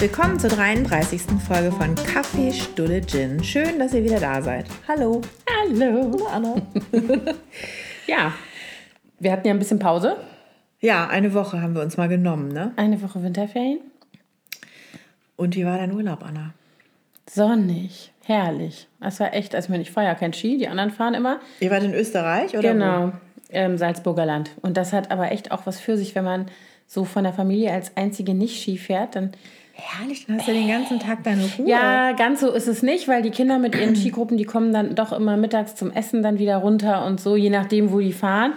Willkommen zur 33. Folge von Kaffee, Stulle, Gin. Schön, dass ihr wieder da seid. Hallo. Hallo. Hallo, Anna. Ja, wir hatten ja ein bisschen Pause. Ja, eine Woche haben wir uns mal genommen, ne? Eine Woche Winterferien. Und wie war dein Urlaub, Anna? Sonnig, herrlich. Es war echt, also ich meine, ich fahre ja kein Ski, die anderen fahren immer. Ihr wart in Österreich, oder? Genau, im Salzburger Land. Und das hat aber echt auch was für sich, wenn man so von der Familie als einzige nicht Ski fährt, dann Herrlich, dann hast du den ganzen Tag deine Ruhe. Ja, ganz so ist es nicht, weil die Kinder mit ihren Skigruppen, die kommen dann doch immer mittags zum Essen dann wieder runter und so, je nachdem, wo die fahren.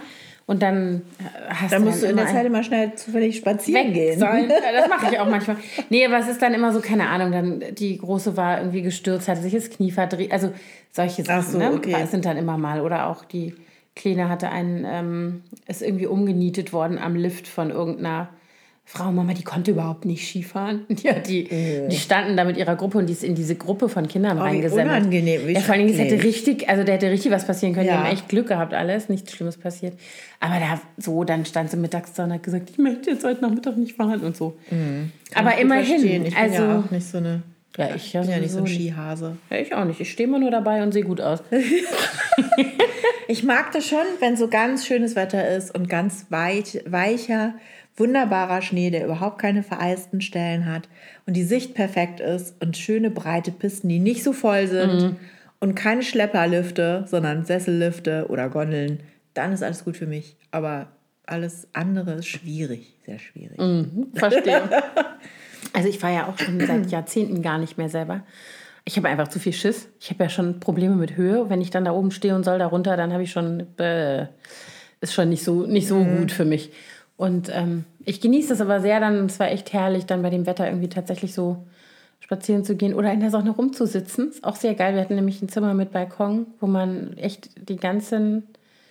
Und dann hast Dann du musst du in der Zeit immer schnell zufällig spazieren gehen. Ja, das mache ich auch manchmal. Nee, aber es ist dann immer so, keine Ahnung, dann die Große war irgendwie gestürzt, hatte sich das Knie verdreht. Also solche Sachen Ach so, ne? okay. Sind dann immer mal. Oder auch die Kleine hatte einen, ähm, ist irgendwie umgenietet worden am Lift von irgendeiner Frau, Mama, die konnte überhaupt nicht Skifahren. Ja, die, die standen da mit ihrer Gruppe und die ist in diese Gruppe von Kindern Oh, wie reingesendet. unangenehm, wie ja, vor allem, es hätte richtig, also der hätte richtig was passieren können. Ja. Die haben echt Glück gehabt, alles, nichts Schlimmes passiert. Aber da so, dann stand sie mittags da und hat gesagt, ich möchte jetzt heute Nachmittag nicht fahren und so. Aber Kann ich immerhin. Ich bin also ja auch nicht so eine. ja, ich ja bin ja nicht so ein. Skihase. Ja, ich auch nicht. Ich stehe immer nur dabei und sehe gut aus. Ich mag das schon, wenn so ganz schönes Wetter ist und ganz weich, weicher, wunderbarer Schnee, der überhaupt keine vereisten Stellen hat und die Sicht perfekt ist und schöne breite Pisten, die nicht so voll sind und keine Schlepperlifte, sondern Sessellifte oder Gondeln, dann ist alles gut für mich. Aber alles andere ist schwierig, sehr schwierig. Verstehe. Also ich fahre ja auch schon seit Jahrzehnten gar nicht mehr selber. Ich habe einfach zu viel Schiss. Ich habe ja schon Probleme mit Höhe. Wenn ich dann da oben stehe und soll da runter, dann habe ich schon, äh, ist schon nicht so, nicht so gut für mich. Und ähm, ich genieße das aber sehr dann, es war echt herrlich, dann bei dem Wetter irgendwie tatsächlich so spazieren zu gehen oder in der Sonne rumzusitzen. Ist auch sehr geil. Wir hatten nämlich ein Zimmer mit Balkon, wo man echt die ganzen,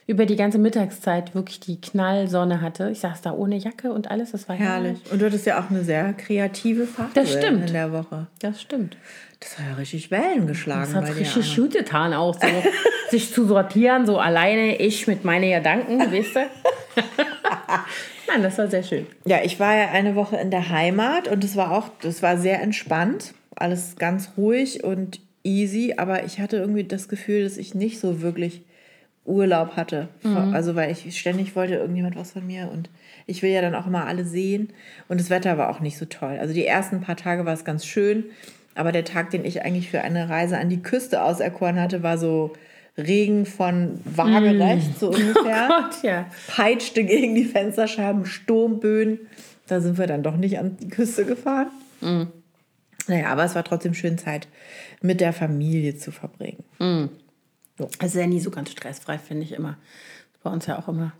über die ganze Mittagszeit wirklich die Knallsonne hatte. Ich saß da ohne Jacke und alles. Das war Herrlich. Und du hattest ja auch eine sehr kreative Phase Das stimmt. in der Woche. Das stimmt. Das war ja richtig Wellen geschlagen Das hat bei richtig gut getan, auch so. sich zu sortieren, so alleine, ich mit meinen Gedanken, weißt du? Nein, das war sehr schön. Ja, ich war ja eine Woche in der Heimat und es war auch, das war sehr entspannt, alles ganz ruhig und easy, aber ich hatte irgendwie das Gefühl, dass ich nicht so wirklich Urlaub hatte. Also weil ich ständig wollte irgendjemand was von mir und ich will ja dann auch immer alle sehen und das Wetter war auch nicht so toll. Also die ersten paar Tage war es ganz schön, aber der Tag, den ich eigentlich für eine Reise an die Küste auserkoren hatte, war so Regen von waagerecht, so ungefähr Gott, ja. peitschte gegen die Fensterscheiben, Sturmböen. Da sind wir dann doch nicht an die Küste gefahren. Naja, aber es war trotzdem schön, Zeit mit der Familie zu verbringen. Es ist ja nie so ganz stressfrei, finde ich immer. Bei uns ja auch immer.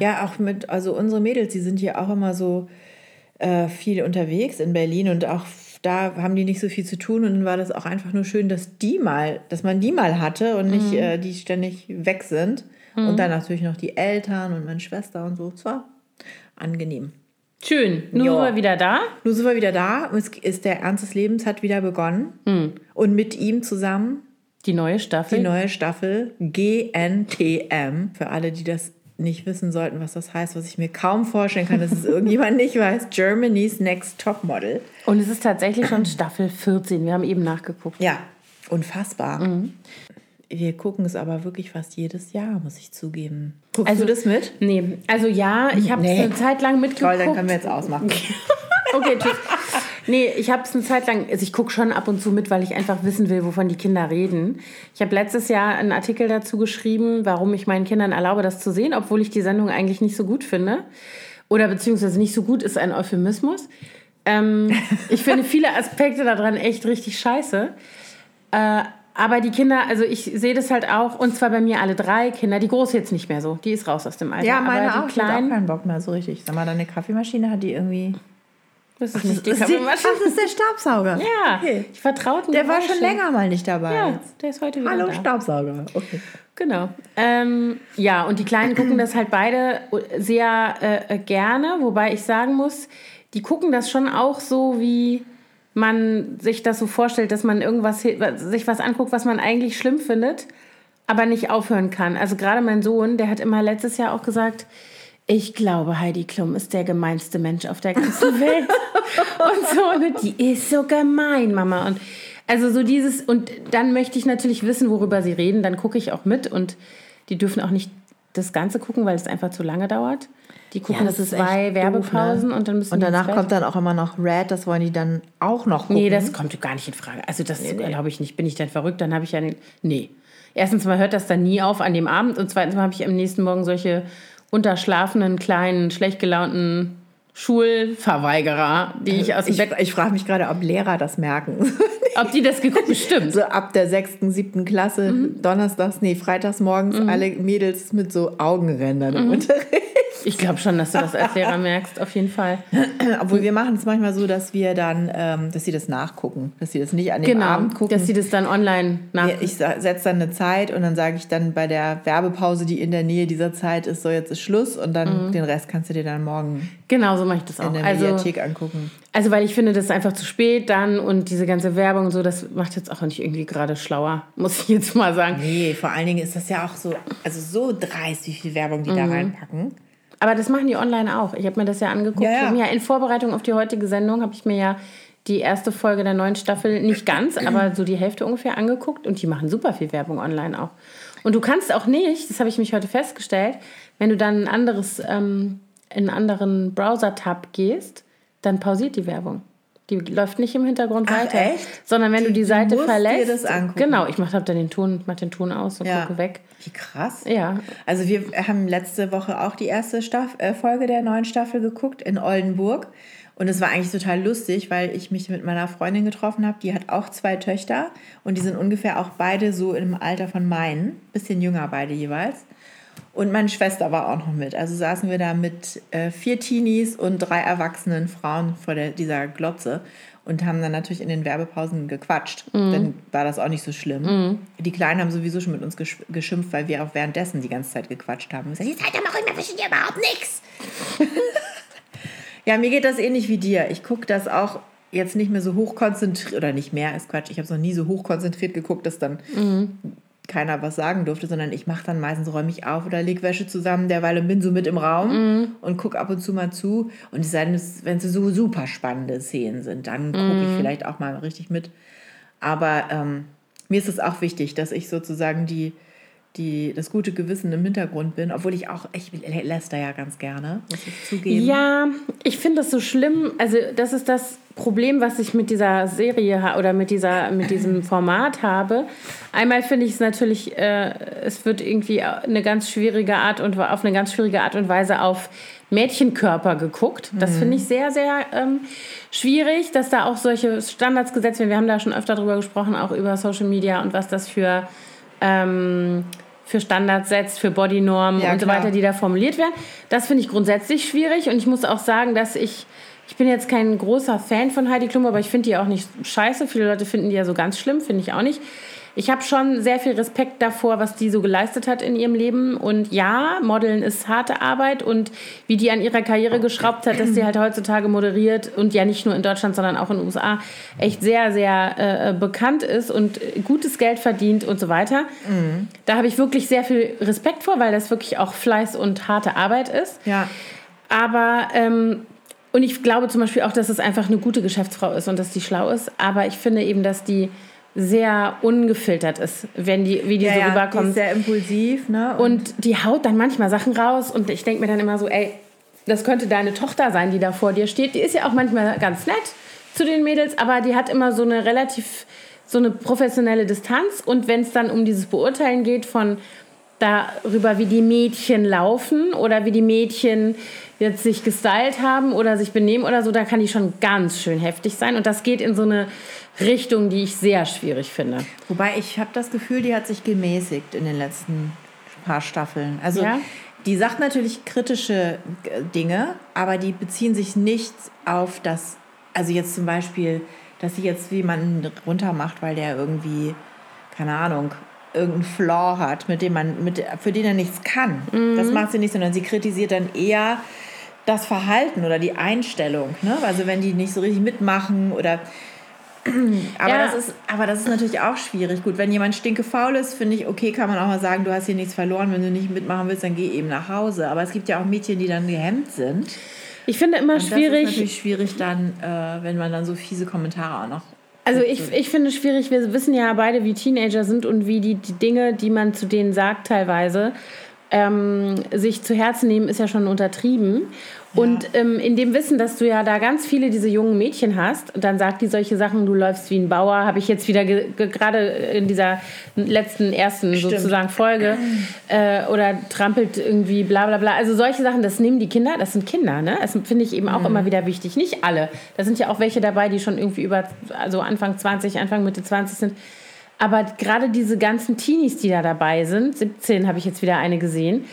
Ja, auch mit, also unsere Mädels, die sind hier auch immer so äh, viel unterwegs in Berlin und auch da haben die nicht so viel zu tun und dann war das auch einfach nur schön, dass die mal, dass man die mal hatte und nicht äh, die ständig weg sind. Und dann natürlich noch die Eltern und meine Schwester und so. Es war angenehm. Schön. Nun Ja. sind wir wieder da. Nun sind wir wieder da es ist der Ernst des Lebens hat wieder begonnen. Und mit ihm zusammen Die neue Staffel. die neue Staffel GNTM. Für alle, die das nicht wissen sollten, was das heißt, was ich mir kaum vorstellen kann, dass es irgendjemand nicht weiß. Germany's Next Top Model. Und es ist tatsächlich schon Staffel 14. Wir haben eben nachgeguckt. Ja, unfassbar. Wir gucken es aber wirklich fast jedes Jahr, muss ich zugeben. Guckst Also- du das mit? Nee, also ja, ich habe Nee. es eine Zeit lang mitgeguckt. Toll, dann können wir jetzt ausmachen. Okay, tschüss. Nee, ich habe es eine Zeit lang, also ich gucke schon ab und zu mit, weil ich einfach wissen will, wovon die Kinder reden. Ich habe letztes Jahr einen Artikel dazu geschrieben, warum ich meinen Kindern erlaube, das zu sehen, obwohl ich die Sendung eigentlich nicht so gut finde. Oder beziehungsweise nicht so gut ist ein Euphemismus. Ähm, ich finde viele Aspekte daran echt richtig scheiße. Äh, aber die Kinder, also ich sehe das halt auch, und zwar bei mir alle drei Kinder, die große jetzt nicht mehr so, die ist raus aus dem Alter. Ja, meine aber auch. die auch kleinen, keinen Bock mehr so richtig. Sag mal, deine Kaffeemaschine hat die irgendwie... das ist nicht die Das ist, die, das ist der Staubsauger. Ja, Okay. ich vertraute Der war schon länger mal nicht dabei. Ja, der ist heute wieder Hallo da. Staubsauger. Okay. Genau. Ähm, ja, und die Kleinen gucken das halt beide sehr äh, gerne, wobei ich sagen muss, die gucken das schon auch so, wie man sich das so vorstellt, dass man irgendwas sich was anguckt, was man eigentlich schlimm findet, aber nicht aufhören kann. Also gerade mein Sohn, der hat immer letztes Jahr auch gesagt, Ich glaube, Heidi Klum ist der gemeinste Mensch auf der ganzen Welt. und so, ne, die ist so gemein, Mama. Und also so dieses, und dann möchte ich natürlich wissen, worüber sie reden, dann gucke ich auch mit und die dürfen auch nicht das Ganze gucken, weil es einfach zu lange dauert. Die gucken ja, das zwei Werbepausen doof, ne? und dann müssen Und danach kommt dann auch immer noch Red, das wollen die dann auch noch gucken. Nee, das kommt gar nicht in Frage. Also das nee, nee. glaube ich nicht. Bin ich denn verrückt? Dann habe ich ja. Nee. Erstens mal hört das dann nie auf an dem Abend und zweitens mal habe ich am nächsten Morgen solche unterschlafenen, kleinen, schlecht gelaunten Schulverweigerer, die ich aus dem ich, Bett. Ich frage mich gerade, ob Lehrer das merken. ob die das geguckt bestimmt. So ab der sechsten, siebten Klasse, mhm. donnerstags, nee, freitags morgens, mhm. alle Mädels mit so Augenrändern im mhm. Unterricht. Ich glaube schon, dass du das als Lehrer merkst, auf jeden Fall. Obwohl wir machen es manchmal so, dass wir dann, ähm, dass sie das nachgucken, dass sie das nicht an dem genau, Abend gucken. dass sie das dann online nachgucken. Ich setze dann eine Zeit und dann sage ich dann bei der Werbepause, die in der Nähe dieser Zeit ist, so jetzt ist Schluss und dann mhm. den Rest kannst du dir dann morgen genau so mache ich das auch. in der also, Mediathek angucken. Also weil ich finde, das ist einfach zu spät dann und diese ganze Werbung und so, das macht jetzt auch nicht irgendwie gerade schlauer, muss ich jetzt mal sagen. Nee, vor allen Dingen ist das ja auch so, also so dreist, wie viel Werbung die mhm. da reinpacken. Aber das machen die online auch. Ich habe mir das ja angeguckt. Ja, ja. in Vorbereitung auf die heutige Sendung habe ich mir ja die erste Folge der neuen Staffel nicht ganz, aber so die Hälfte ungefähr angeguckt und die machen super viel Werbung online auch. Und du kannst auch nicht, das habe ich mich heute festgestellt, wenn du dann ein anderes, ähm, in einen anderen Browser-Tab gehst, dann pausiert die Werbung. Die läuft nicht im Hintergrund Ach, weiter. Echt? Sondern wenn die, du die Seite verlässt. Dir das angucken. Genau, ich mache dann den Ton, mach den Ton aus und ja. gucke weg. Wie krass. Ja. Also wir haben letzte Woche auch die erste Staff äh, Folge der neuen Staffel geguckt in Oldenburg. Und es war eigentlich total lustig, weil ich mich mit meiner Freundin getroffen habe. Die hat auch zwei Töchter und die sind ungefähr auch beide so im Alter von meinen. Bisschen jünger beide jeweils. Und meine Schwester war auch noch mit. Also saßen wir da mit äh, vier Teenies und drei erwachsenen Frauen vor der, dieser Glotze und haben dann natürlich in den Werbepausen gequatscht. Mhm. Dann war das auch nicht so schlimm. Mhm. Die Kleinen haben sowieso schon mit uns geschimpft, weil wir auch währenddessen die ganze Zeit gequatscht haben. Und gesagt, mal ruhig, wir verstehen ja überhaupt nichts. ja, mir geht das ähnlich wie dir. Ich gucke das auch jetzt nicht mehr so hochkonzentriert, oder nicht mehr, ist Quatsch, ich habe es noch nie so hochkonzentriert geguckt, dass dann mhm keiner was sagen durfte, sondern ich mache dann meistens, räume ich auf oder leg Wäsche zusammen derweil und bin so mit im Raum mm. und gucke ab und zu mal zu. Und es sei denn, wenn es so super spannende Szenen sind, dann gucke mm. ich vielleicht auch mal richtig mit. Aber ähm, mir ist es auch wichtig, dass ich sozusagen die, die, das gute Gewissen im Hintergrund bin, obwohl ich auch, ich lässt da ja ganz gerne, muss ich zugeben. Ja, ich finde das so schlimm. Also, das ist das Problem, was ich mit dieser Serie oder mit, dieser, mit diesem Format habe. Einmal finde ich es natürlich, äh, es wird irgendwie eine ganz schwierige Art und auf eine ganz schwierige Art und Weise auf Mädchenkörper geguckt. Das mhm. finde ich sehr, sehr ähm, schwierig, dass da auch solche Standards gesetzt werden. Wir haben da schon öfter drüber gesprochen, auch über Social Media und was das für ähm, für Standards setzt, für Bodynormen ja, und so weiter, die da formuliert werden. Das finde ich grundsätzlich schwierig und ich muss auch sagen, dass ich, ich bin jetzt kein großer Fan von Heidi Klum, aber ich finde die auch nicht scheiße. Viele Leute finden die ja so ganz schlimm, finde ich auch nicht ich habe schon sehr viel Respekt davor, was die so geleistet hat in ihrem Leben. Und ja, Modeln ist harte Arbeit und wie die an ihrer Karriere geschraubt hat, dass sie halt heutzutage moderiert und ja nicht nur in Deutschland, sondern auch in den USA echt sehr, sehr äh, bekannt ist und gutes Geld verdient und so weiter. Mhm. Da habe ich wirklich sehr viel Respekt vor, weil das wirklich auch Fleiß und harte Arbeit ist. Ja. Aber ähm, und ich glaube zum Beispiel auch, dass es einfach eine gute Geschäftsfrau ist und dass die schlau ist. Aber ich finde eben, dass die sehr ungefiltert ist, wenn die, wie die ja, so ja, rüberkommt. Die ist sehr impulsiv, ne? Und, und die haut dann manchmal Sachen raus und ich denke mir dann immer so, ey, das könnte deine Tochter sein, die da vor dir steht. Die ist ja auch manchmal ganz nett zu den Mädels, aber die hat immer so eine relativ, so eine professionelle Distanz und wenn es dann um dieses Beurteilen geht von darüber, wie die Mädchen laufen oder wie die Mädchen jetzt sich gestylt haben oder sich benehmen oder so, da kann die schon ganz schön heftig sein. Und das geht in so eine Richtung, die ich sehr schwierig finde. Wobei ich habe das Gefühl, die hat sich gemäßigt in den letzten paar Staffeln. Also ja? die sagt natürlich kritische äh, Dinge, aber die beziehen sich nicht auf das, also jetzt zum Beispiel, dass sie jetzt jemanden runtermacht, weil der irgendwie, keine Ahnung, irgendeinen Flaw hat, mit dem man, mit, für den er nichts kann. Mhm. Das macht sie nicht, sondern sie kritisiert dann eher das Verhalten oder die Einstellung. Ne? Also wenn die nicht so richtig mitmachen oder Aber, Ja. das ist, aber das ist natürlich auch schwierig. Gut, wenn jemand stinkefaul ist, finde ich, okay, kann man auch mal sagen, du hast hier nichts verloren. Wenn du nicht mitmachen willst, dann geh eben nach Hause. Aber es gibt ja auch Mädchen, die dann gehemmt sind. Ich finde immer Und Das ist schwierig, natürlich schwierig dann, äh, wenn man dann so fiese Kommentare auch noch. Also ich, ich finde es schwierig, wir wissen ja beide, wie Teenager sind und wie die, die Dinge, die man zu denen sagt teilweise, ähm, sich zu Herzen nehmen, ist ja schon untertrieben. Und ähm, in dem Wissen, dass du ja da ganz viele diese jungen Mädchen hast, und dann sagt die solche Sachen, du läufst wie ein Bauer, habe ich jetzt wieder ge- ge- gerade in dieser letzten, ersten Stimmt. sozusagen Folge, äh, oder trampelt irgendwie bla bla bla. Also solche Sachen, das nehmen die Kinder, das sind Kinder, ne? Das finde ich eben auch immer wieder wichtig. Nicht alle. Da sind ja auch welche dabei, die schon irgendwie über, also Anfang 20, Anfang Mitte 20 sind. Aber gerade diese ganzen Teenies, die da dabei sind, 17 habe ich jetzt wieder eine gesehen,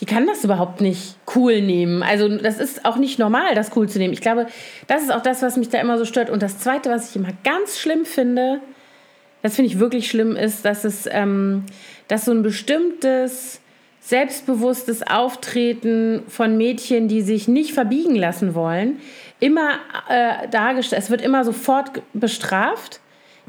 die kann das überhaupt nicht cool nehmen. Also das ist auch nicht normal, das cool zu nehmen. Ich glaube, das ist auch das, was mich da immer so stört. Und das Zweite, was ich immer ganz schlimm finde, das finde ich wirklich schlimm, ist, dass es, ähm, dass so ein bestimmtes selbstbewusstes Auftreten von Mädchen, die sich nicht verbiegen lassen wollen, immer äh, dargestellt. Es wird immer sofort bestraft.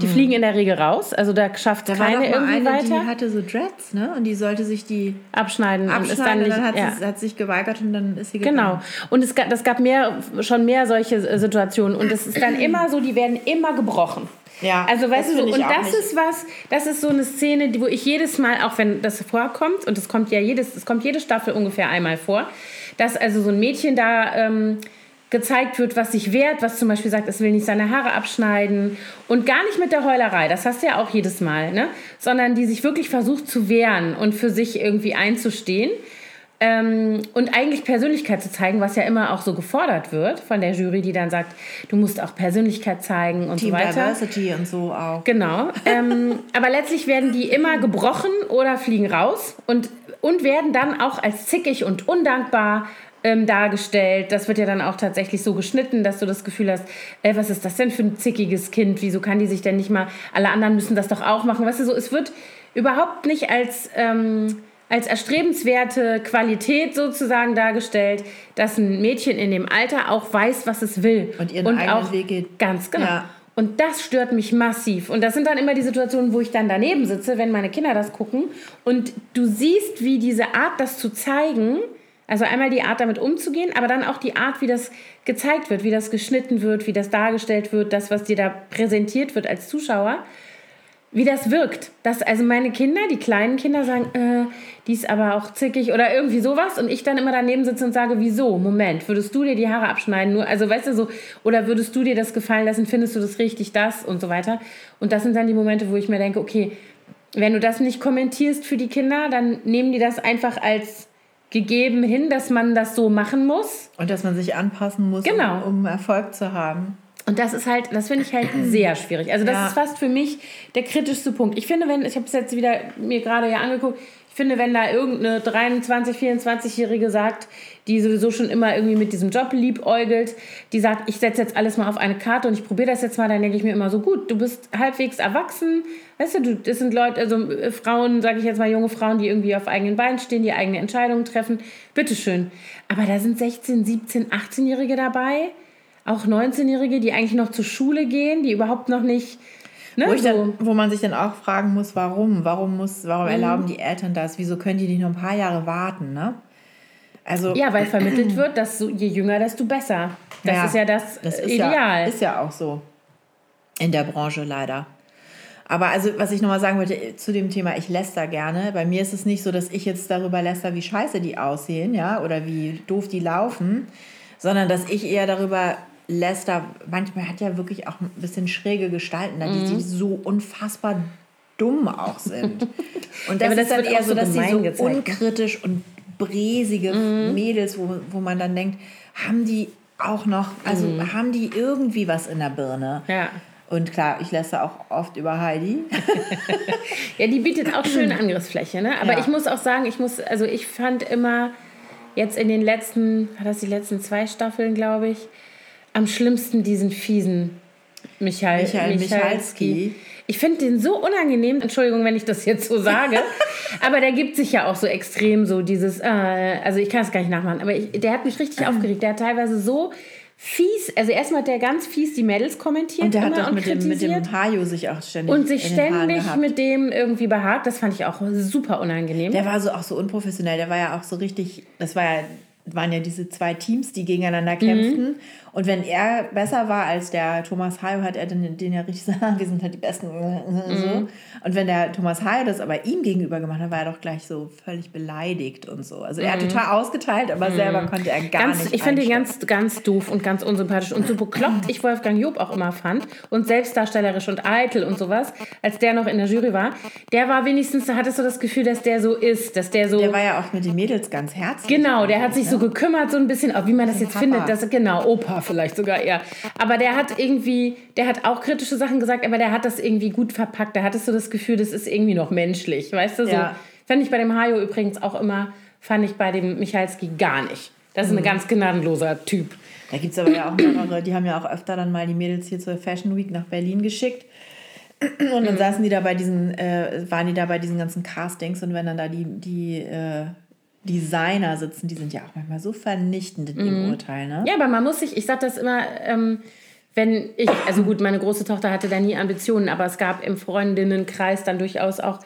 Die fliegen in der Regel raus. Also da schafft Mhm. Da war keine irgendwie eine, die weiter. hatte so Dreads, ne? Und die sollte sich die abschneiden, und ist dann abschneiden nicht. dann hat, ja. sie, hat sich geweigert und dann ist sie gegangen. Genau. Und es gab, das gab mehr, schon mehr solche äh, Situationen. Und es ist dann immer so, die werden immer gebrochen. Ja, Also weißt du, so, und das nicht. ist was, das ist so eine Szene, die, wo ich jedes Mal, auch wenn das vorkommt, und es kommt ja jedes, es kommt jede Staffel ungefähr einmal vor, dass also so ein Mädchen da ähm, gezeigt wird, was sich wehrt, was zum Beispiel sagt, es will nicht seine Haare abschneiden und gar nicht mit der Heulerei, das hast du ja auch jedes Mal, ne? sondern die sich wirklich versucht zu wehren und für sich irgendwie einzustehen. Ähm, und eigentlich Persönlichkeit zu zeigen, was ja immer auch so gefordert wird von der Jury, die dann sagt, du musst auch Persönlichkeit zeigen und Team so weiter. Diversity und so auch. Genau. Ähm, aber letztlich werden die immer gebrochen oder fliegen raus und, und werden dann auch als zickig und undankbar ähm, dargestellt. Das wird ja dann auch tatsächlich so geschnitten, dass du das Gefühl hast, ey, was ist das denn für ein zickiges Kind? Wieso kann die sich denn nicht mal, alle anderen müssen das doch auch machen. Weißt du, so, es wird überhaupt nicht als... Ähm, als erstrebenswerte Qualität sozusagen dargestellt, dass ein Mädchen in dem Alter auch weiß, was es will. Und ihren eigenen Weg geht. Ganz genau. Ja. Und das stört mich massiv. Und das sind dann immer die Situationen, wo ich dann daneben sitze, wenn meine Kinder das gucken. Und du siehst, wie diese Art, das zu zeigen, also einmal die Art, damit umzugehen, aber dann auch die Art, wie das gezeigt wird, wie das geschnitten wird, wie das dargestellt wird, das, was dir da präsentiert wird als Zuschauer, wie das wirkt. Dass also meine Kinder, die kleinen Kinder sagen, äh, die ist aber auch zickig oder irgendwie sowas und ich dann immer daneben sitze und sage, wieso? Moment, würdest du dir die Haare abschneiden? Nur, also weißt du so, oder würdest du dir das gefallen lassen? Findest du das richtig, das und so weiter? Und das sind dann die Momente, wo ich mir denke, okay, wenn du das nicht kommentierst für die Kinder, dann nehmen die das einfach als gegeben hin, dass man das so machen muss. Und dass man sich anpassen muss, Genau. um, um Erfolg zu haben. Und das ist halt, das finde ich halt sehr schwierig. Also das Ja. ist fast für mich der kritischste Punkt. Ich finde, wenn, ich habe es jetzt wieder mir gerade ja angeguckt, ich finde, wenn da irgendeine 23, 24-Jährige sagt, die sowieso schon immer irgendwie mit diesem Job liebäugelt, die sagt, ich setze jetzt alles mal auf eine Karte und ich probiere das jetzt mal, dann denke ich mir immer so, gut, du bist halbwegs erwachsen, weißt du, das sind Leute, also äh, Frauen, sage ich jetzt mal, junge Frauen, die irgendwie auf eigenen Beinen stehen, die eigene Entscheidungen treffen, bitteschön. Aber da sind 16, 17, 18-Jährige dabei, auch 19-Jährige, die eigentlich noch zur Schule gehen, die überhaupt noch nicht. Ne, Wo, ich so. dann, wo man sich dann auch fragen muss, warum? Warum, muss, warum Mhm. erlauben die Eltern das? Wieso können die nicht noch ein paar Jahre warten? Ne? Also, ja, weil vermittelt wird, dass so, je jünger, desto besser. Das Ja, ist ja das, das ist Ideal. Ja, ist ja auch so. In der Branche leider. Aber also, was ich nochmal sagen wollte äh, zu dem Thema, ich läster gerne. Bei mir ist es nicht so, dass ich jetzt darüber läster, wie scheiße die aussehen, ja, oder wie doof die laufen, sondern dass ich eher darüber läster, manchmal hat ja wirklich auch ein bisschen schräge Gestalten, da, die, Mhm. die so unfassbar dumm auch sind. Und das, aber das ist dann eher so, dass sie so gezeigt, ne? unkritisch und bräsige Mhm. Mädels, wo, wo man dann denkt, haben die auch noch, also haben die irgendwie was in der Birne? Mhm. Ja. Und klar, ich lässt auch oft über Heidi. Ja, die bietet auch schöne Angriffsfläche, ne? Aber Ja. ich muss auch sagen, ich muss, also ich fand immer jetzt in den letzten, war das die letzten zwei Staffeln, glaube ich, am schlimmsten diesen fiesen Michael, Michael Michalski. Ich finde den so unangenehm, Entschuldigung, wenn ich das jetzt so sage, aber der gibt sich ja auch so extrem so dieses, äh, also ich kann es gar nicht nachmachen, aber ich, der hat mich richtig aufgeregt. Der hat teilweise so fies, also erstmal hat der ganz fies die Mädels kommentiert Und der hat doch mit dem, mit dem Hajo sich auch ständig und sich ständig mit dem irgendwie behagt. Das fand ich auch super unangenehm. Der war so auch so unprofessionell. Der war ja auch so richtig. Das war ja, waren ja diese zwei Teams, die gegeneinander Mhm. Und wenn er besser war als der Thomas Hayo, hat er den, den ja richtig gesagt, wir sind halt die Besten. Mhm. So. Und wenn der Thomas Hayo das aber ihm gegenüber gemacht hat, war er doch gleich so völlig beleidigt und so. Also er hat total ausgeteilt, aber selber konnte er gar Mhm. ganz, nicht. ich fand ihn ganz, ganz doof und ganz unsympathisch und so bekloppt ich Wolfgang Job auch immer fand und selbstdarstellerisch und eitel und sowas, als der noch in der Jury war, der war wenigstens, da hattest du das Gefühl, dass der so ist, dass der so... Der war ja auch mit den Mädels ganz herzlich. Genau, der hat sich so gekümmert, so ein bisschen, wie man das jetzt Papa. findet, dass, genau, Opa vielleicht sogar eher. Aber der hat irgendwie, der hat auch kritische Sachen gesagt, aber der hat das irgendwie gut verpackt. Da hattest du das Gefühl, das ist irgendwie noch menschlich, weißt du? So, Ja. Fand ich bei dem Hajo übrigens auch immer, fand ich bei dem Michalski gar nicht. Das ist ein ganz gnadenloser Typ. Da gibt es aber ja auch mehrere, die haben ja auch öfter dann mal die Mädels hier zur Fashion Week nach Berlin geschickt. Und dann saßen die da bei diesen, äh, waren die da bei diesen ganzen Castings und wenn dann da die, die äh, Designer sitzen, die sind ja auch manchmal so vernichtend in ihrem Urteil, ne? Ja, aber man muss sich, ich sag das immer, ähm, wenn ich, also gut, meine große Tochter hatte da nie Ambitionen, aber es gab im Freundinnenkreis dann durchaus auch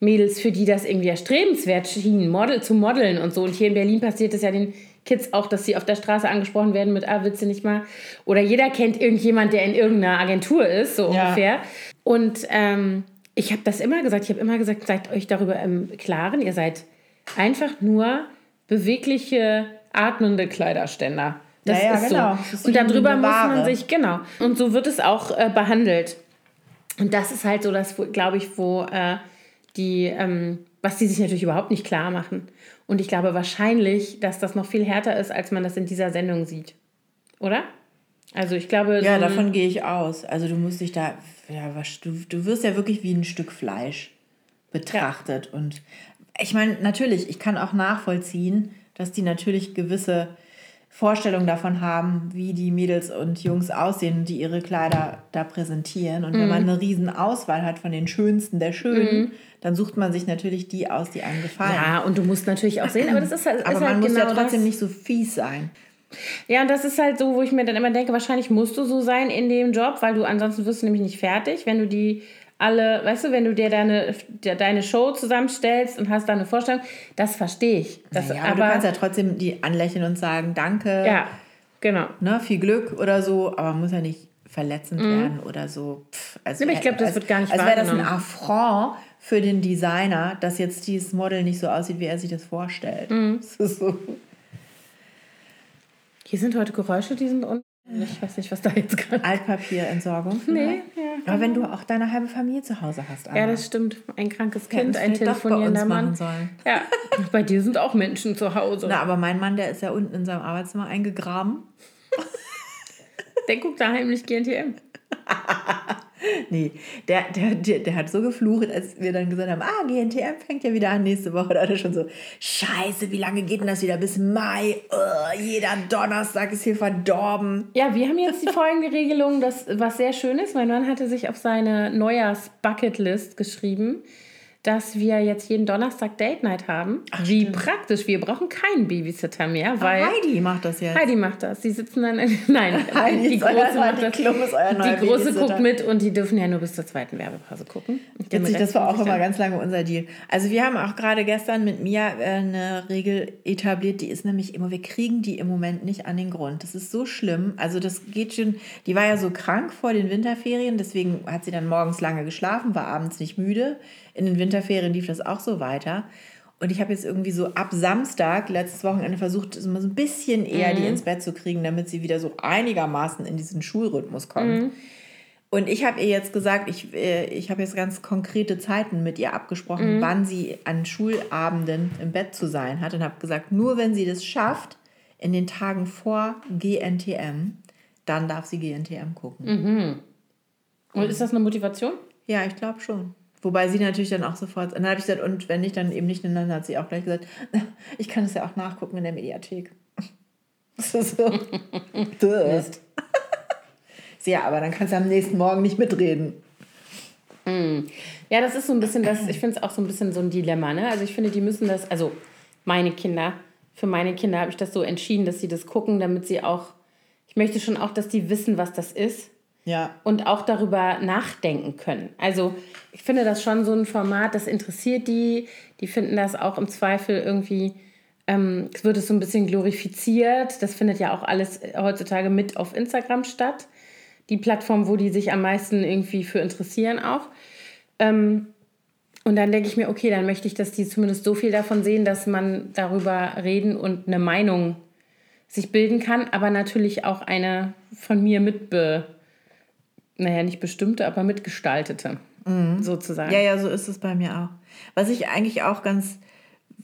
Mädels, für die das irgendwie erstrebenswert schien, Model zu modeln und so. Und hier in Berlin passiert es ja den Kids auch, dass sie auf der Straße angesprochen werden mit, ah, willst du nicht mal? Oder jeder kennt irgendjemand, der in irgendeiner Agentur ist, so Ja. ungefähr. Und ähm, ich habe das immer gesagt, ich habe immer gesagt, seid euch darüber im Klaren, ihr seid einfach nur bewegliche, atmende Kleiderständer. Das Ja, ja, ist genau. so. Das ist Und darüber muss man sich, genau. Und so wird es auch äh, behandelt. Und das ist halt so das, glaube ich, wo äh, die, ähm, was die sich natürlich überhaupt nicht klar machen. Und ich glaube wahrscheinlich, dass das noch viel härter ist, als man das in dieser Sendung sieht. Oder? Also ich glaube, Ja, so davon gehe ich aus. Also du musst dich da, ja, was, du, du wirst ja wirklich wie ein Stück Fleisch betrachtet. Und ich meine, natürlich, ich kann auch nachvollziehen, dass die natürlich gewisse Vorstellungen davon haben, wie die Mädels und Jungs aussehen, die ihre Kleider da präsentieren. Und wenn man Mhm. eine riesen Auswahl hat von den Schönsten der Schönen, dann sucht man sich natürlich die aus, die einem gefallen. ja, und du musst natürlich auch sehen, aber das ist halt, Aber ist man halt muss genau ja trotzdem das. nicht so fies sein. Ja, und das ist halt so, wo ich mir dann immer denke, wahrscheinlich musst du so sein in dem Job, weil du ansonsten wirst du nämlich nicht fertig, wenn du die alle, weißt du, wenn du dir deine, deine Show zusammenstellst und hast da eine Vorstellung, das verstehe ich. Das, ja, aber, du kannst ja trotzdem die anlächeln und sagen, danke. ja, genau. ne, viel Glück oder so, aber muss ja nicht verletzend werden oder so. Pff, also, Mhm. Nee, aber ich glaub, das als- wird gar nicht Als wäre das ein. Affront für den Designer, dass jetzt dieses Model nicht so aussieht, wie er sich das vorstellt. Mhm. Das so. Hier sind heute Geräusche, die sind un Ich weiß nicht, was da jetzt gerade. Altpapierentsorgung. Nee, ja. Aber wenn du auch deine halbe Familie zu Hause hast, Ja, Anna, das stimmt. Ein krankes Kind, es ein telefonierender Mann. sollen. Ja, bei dir sind auch Menschen zu Hause. Na, aber mein Mann, der ist ja unten in seinem Arbeitszimmer eingegraben. Der guckt da heimlich GNTM. Nee, der, der, der, der hat so geflucht, als wir dann gesagt haben, ah, GNTM fängt ja wieder an nächste Woche. Da hat er schon so, scheiße, wie lange geht denn das wieder? Bis Mai? Ugh, jeder Donnerstag ist hier verdorben. Ja, wir haben jetzt die folgende Regelung, das, was sehr schön ist. Mein Mann hatte sich auf seine Neujahrs-Bucketlist geschrieben, dass wir jetzt jeden Donnerstag Date Night haben. Wie praktisch. Wir brauchen keinen Babysitter mehr, weil Heidi macht das jetzt. Heidi macht das. Die sitzen dann. Nein, Heidi die Große macht das. Ist euer neuer Die Große guckt mit und die dürfen ja nur bis zur zweiten Werbepause gucken. Witzig, das war auch immer ganz lange unser Deal. Also wir haben auch gerade gestern mit Mia äh, eine Regel etabliert, die ist nämlich immer, wir kriegen die im Moment nicht an den Grund. Das ist so schlimm. Also das geht schon, die war ja so krank vor den Winterferien, deswegen hat sie dann morgens lange geschlafen, war abends nicht müde. In den Winterferien lief das auch so weiter. Und ich habe jetzt irgendwie so ab Samstag, letztes Wochenende, versucht, so ein bisschen eher die ins Bett zu kriegen, damit sie wieder so einigermaßen in diesen Schulrhythmus kommt. Und ich habe ihr jetzt gesagt, ich, äh, ich habe jetzt ganz konkrete Zeiten mit ihr abgesprochen, wann sie an Schulabenden im Bett zu sein hat. Und habe gesagt, nur wenn sie das schafft, in den Tagen vor GNTM, dann darf sie GNTM gucken. Und ist das eine Motivation? Ja, ich glaube schon. Wobei sie natürlich dann auch sofort, und dann habe ich gesagt, und wenn nicht, dann eben nicht, und dann hat sie auch gleich gesagt, ich kann es ja auch nachgucken in der Mediathek. Das ist so. Duh. ja, aber dann kannst du am nächsten Morgen nicht mitreden. Ja, das ist so ein bisschen das, ich finde es auch so ein bisschen so ein Dilemma, ne? Also ich finde, die müssen das, also meine Kinder, für meine Kinder habe ich das so entschieden, dass sie das gucken, damit sie auch, ich ich möchte schon auch, dass die wissen, was das ist. Ja. Und auch darüber nachdenken können. Also ich finde das schon so ein Format, das interessiert die. Die finden das auch im Zweifel irgendwie, ähm, es wird es so ein bisschen glorifiziert. Das findet ja auch alles heutzutage mit auf Instagram statt. Die Plattform, wo die sich am meisten irgendwie für interessieren auch. Ähm, und dann denke ich mir, okay, dann möchte ich, dass die zumindest so viel davon sehen, dass man darüber reden und eine Meinung sich bilden kann, aber natürlich auch eine von mir mitbe naja, nicht bestimmte, aber mitgestaltete, mhm. sozusagen. Ja, ja, so ist es bei mir auch. Was ich eigentlich auch ganz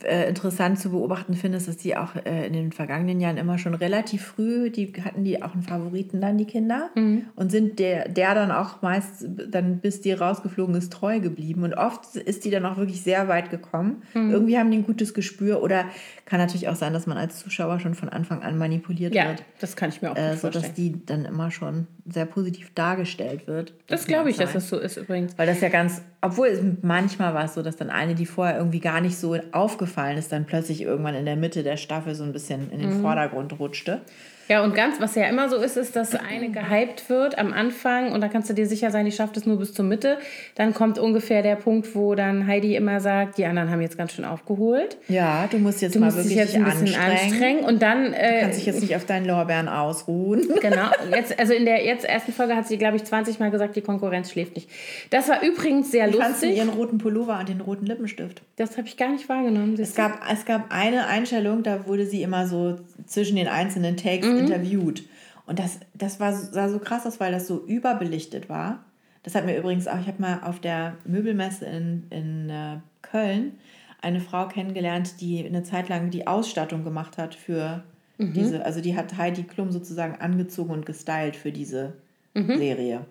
äh, interessant zu beobachten finde, ist, dass die auch äh, in den vergangenen Jahren immer schon relativ früh, die hatten die auch einen Favoriten dann, die Kinder, mhm. und sind der, der dann auch meist, dann bis die rausgeflogen ist, treu geblieben. Und oft ist die dann auch wirklich sehr weit gekommen. Mhm. Irgendwie haben die ein gutes Gespür oder kann natürlich auch sein, dass man als Zuschauer schon von Anfang an manipuliert ja, wird. Ja, das kann ich mir auch äh, vorstellen. Sodass die dann immer schon sehr positiv dargestellt wird. Das glaube ich, dass das so ist übrigens. Weil das ja ganz, obwohl es manchmal war es so, dass dann eine, die vorher irgendwie gar nicht so aufgefallen ist, dann plötzlich irgendwann in der Mitte der Staffel so ein bisschen in den mhm. Vordergrund rutschte. Ja, und ganz, was ja immer so ist, ist, dass eine gehypt wird am Anfang und da kannst du dir sicher sein, die schafft es nur bis zur Mitte. Dann kommt ungefähr der Punkt, wo dann Heidi immer sagt, die anderen haben jetzt ganz schön aufgeholt. Ja, du musst jetzt du mal musst wirklich dich jetzt ein bisschen anstrengen. anstrengen. Und dann. Äh, du kannst dich jetzt nicht auf deinen Lorbeeren ausruhen. Genau. Jetzt, also in der jetzt ersten Folge hat sie, glaube ich, 20 Mal gesagt, die Konkurrenz schläft nicht. Das war übrigens sehr Wie lustig. Du ihren roten Pullover und den roten Lippenstift? Das habe ich gar nicht wahrgenommen. Es gab, es gab eine Einstellung, da wurde sie immer so zwischen den einzelnen Takes mhm. interviewt. Und das, das war, sah so krass aus, weil das so überbelichtet war. Das hat mir übrigens auch, ich habe mal auf der Möbelmesse in, in äh, Köln eine Frau kennengelernt, die eine Zeit lang die Ausstattung gemacht hat für mhm. diese, also die hat Heidi Klum sozusagen angezogen und gestylt für diese mhm. Serie.